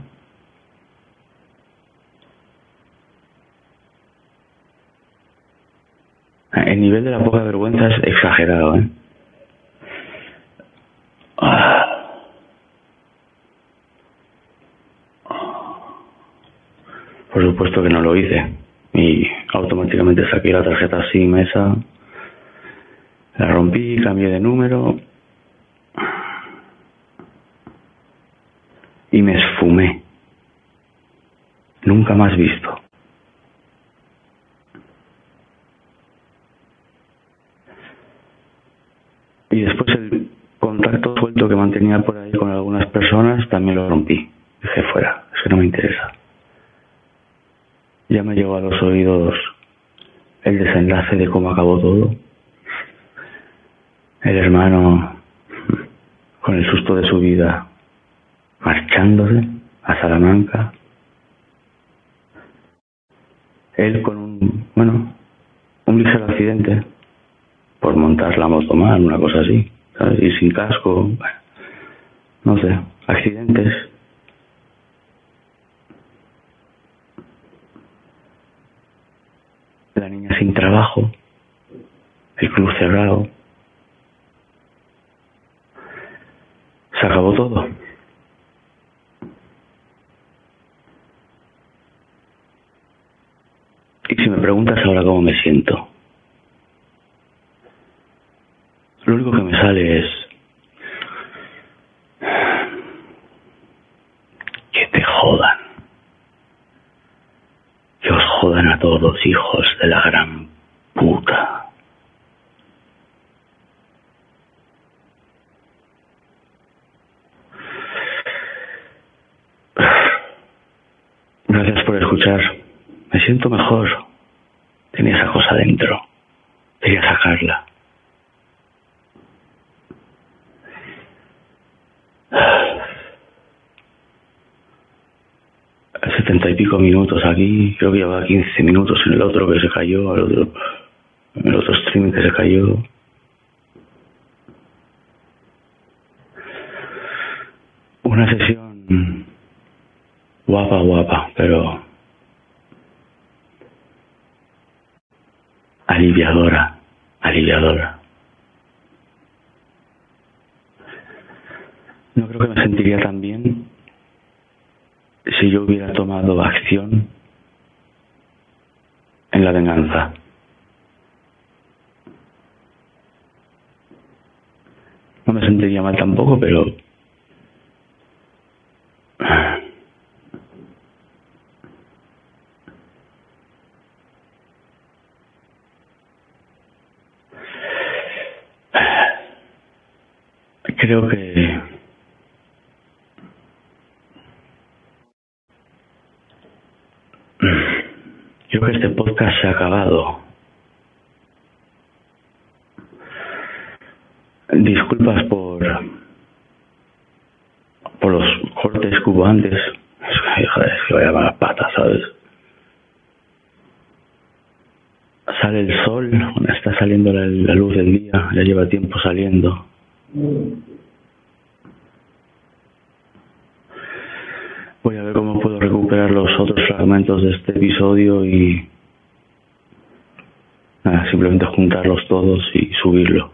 El nivel de la poca vergüenza es exagerado, ¿eh? Por supuesto que no lo hice. Y automáticamente saqué la tarjeta así mesa, la rompí, cambié de número y me esfumé. Nunca más visto. Y después el contacto suelto que mantenía por ahí con algunas personas también lo rompí. Dije fuera, es que no me interesa. Ya me llegó a los oídos el desenlace de cómo acabó todo. El hermano, con el susto de su vida, marchándose a Salamanca. Él con un, bueno, un ligero accidente por montar la moto mal, una cosa así. Y sin casco, no sé. accidentes. La niña sin trabajo, el club cerrado. Se acabó todo. Y si me preguntas ahora cómo me siento, lo único que me sale es que te jodan. Que os jodan a todos, hijos de la gran puta. Gracias por escuchar. Me siento mejor. Tenía esa cosa dentro. Quería sacarla. Setenta y pico minutos aquí, creo que llevaba 15 minutos en el otro que se cayó, el otro, en el otro streaming que se cayó. Una sesión guapa, guapa, pero aliviadora, aliviadora. No creo que me sentiría tan bien si yo hubiera tomado acción en la venganza. No me sentiría mal tampoco, pero creo que creo que este podcast se ha acabado. Disculpas por por los cortes que hubo antes. Joder, es que vaya las patas, ¿sabes? Sale el sol, está saliendo la luz del día, ya lleva tiempo saliendo. Voy a ver cómo puedo recuperar los otros fragmentos de este episodio y nada, simplemente juntarlos todos y subirlo.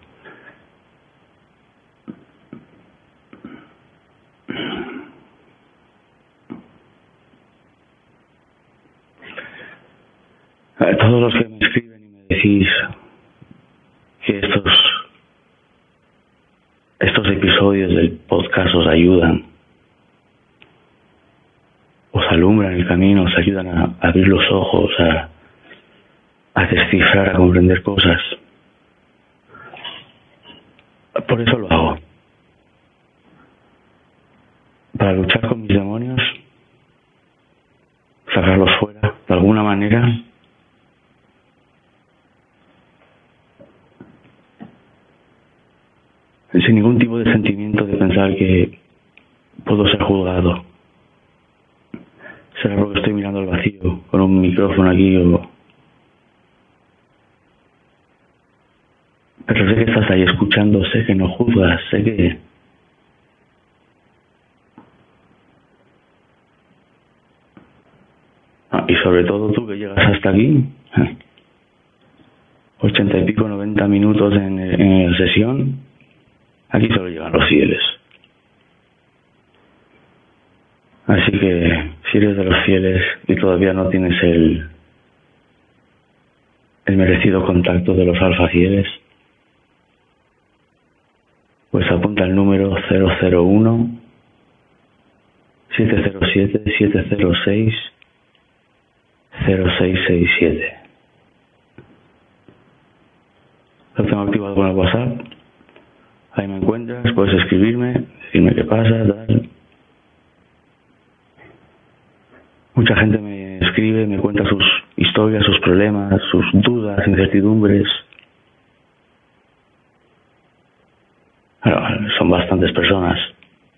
A todos los que me escriben y me decís que estos estos episodios del podcast os ayudan, os alumbran el camino, os ayudan a abrir los ojos, a, descifrar, a comprender cosas. Por eso lo hago. Para luchar con mis demonios, sacarlos fuera de alguna manera. sin ningún tipo de sentimiento de pensar que puedo ser juzgado. Será porque estoy mirando al vacío con un micrófono aquí o... Pero sé que estás ahí escuchando, sé que no juzgas, sé que... Ah, y sobre todo tú que llegas hasta aquí, ochenta y pico, noventa minutos en, en sesión, Aquí solo llegan los fieles. Así que si eres de los fieles y todavía no tienes el, el merecido contacto de los alfa fieles, pues apunta el número 001 707 706 0667. Lo tengo activado con el WhatsApp Ahí me encuentras, puedes escribirme, decirme qué pasa, tal. Mucha gente me escribe, me cuenta sus historias, sus problemas, sus dudas, incertidumbres. Son bastantes personas,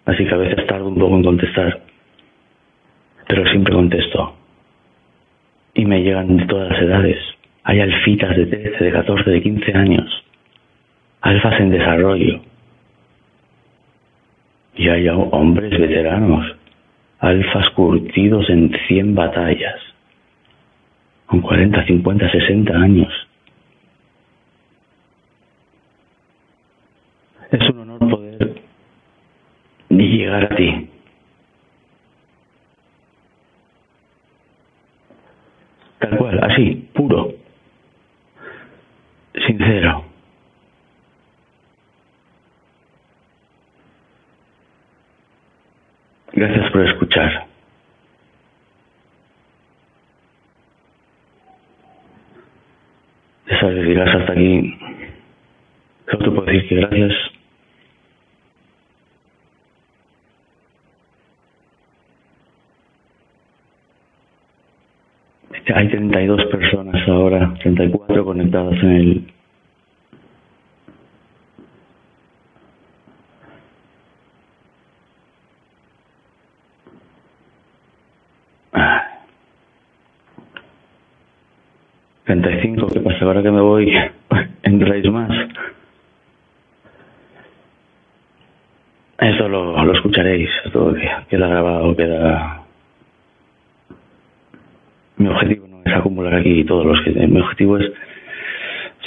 así que a veces tardo un poco en contestar, pero siempre contesto. Y me llegan de todas las edades. Hay alfitas de 13, de 14, de 15 años alfas en desarrollo. y hay hombres veteranos, alfas curtidos en 100 batallas, con 40, 50, 60 años. Es un honor poder llegar a ti. Tal cual, así, puro, sincero. Gracias por escuchar. Sabes, dirás hasta aquí. Solo te puedo decir que gracias. Hay 32 personas ahora, 34 conectadas en el, 35, ¿qué pasa? Ahora que me voy, entráis más. Eso lo, lo escucharéis, todo queda grabado, queda... Mi objetivo no es acumular aquí todos los que... Mi objetivo es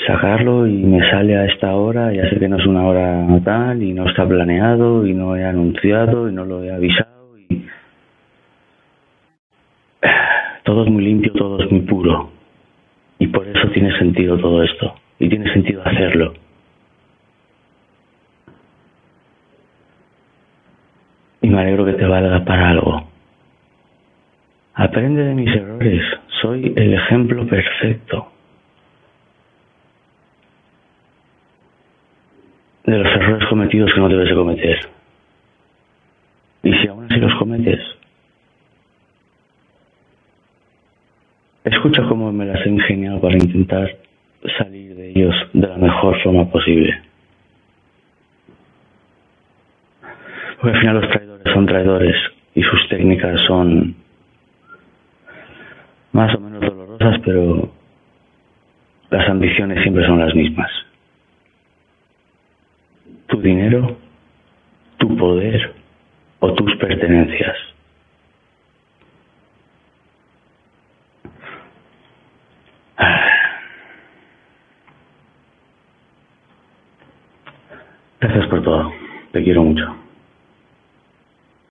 sacarlo y me sale a esta hora, ya sé que no es una hora tal y no está planeado y no he anunciado y no lo he avisado y... Todo es muy limpio, todo es muy puro. Y por eso tiene sentido todo esto. Y tiene sentido hacerlo. Y me alegro que te valga para algo. Aprende de mis errores. Soy el ejemplo perfecto. De los errores cometidos que no debes de cometer. Y si aún así los cometes, Escucha cómo me las he ingeniado para intentar salir de ellos de la mejor forma posible. Porque al final los traidores son traidores y sus técnicas son más o menos dolorosas, pero las ambiciones siempre son las mismas. Tu dinero, tu poder o tus pertenencias. Gracias por todo. Te quiero mucho.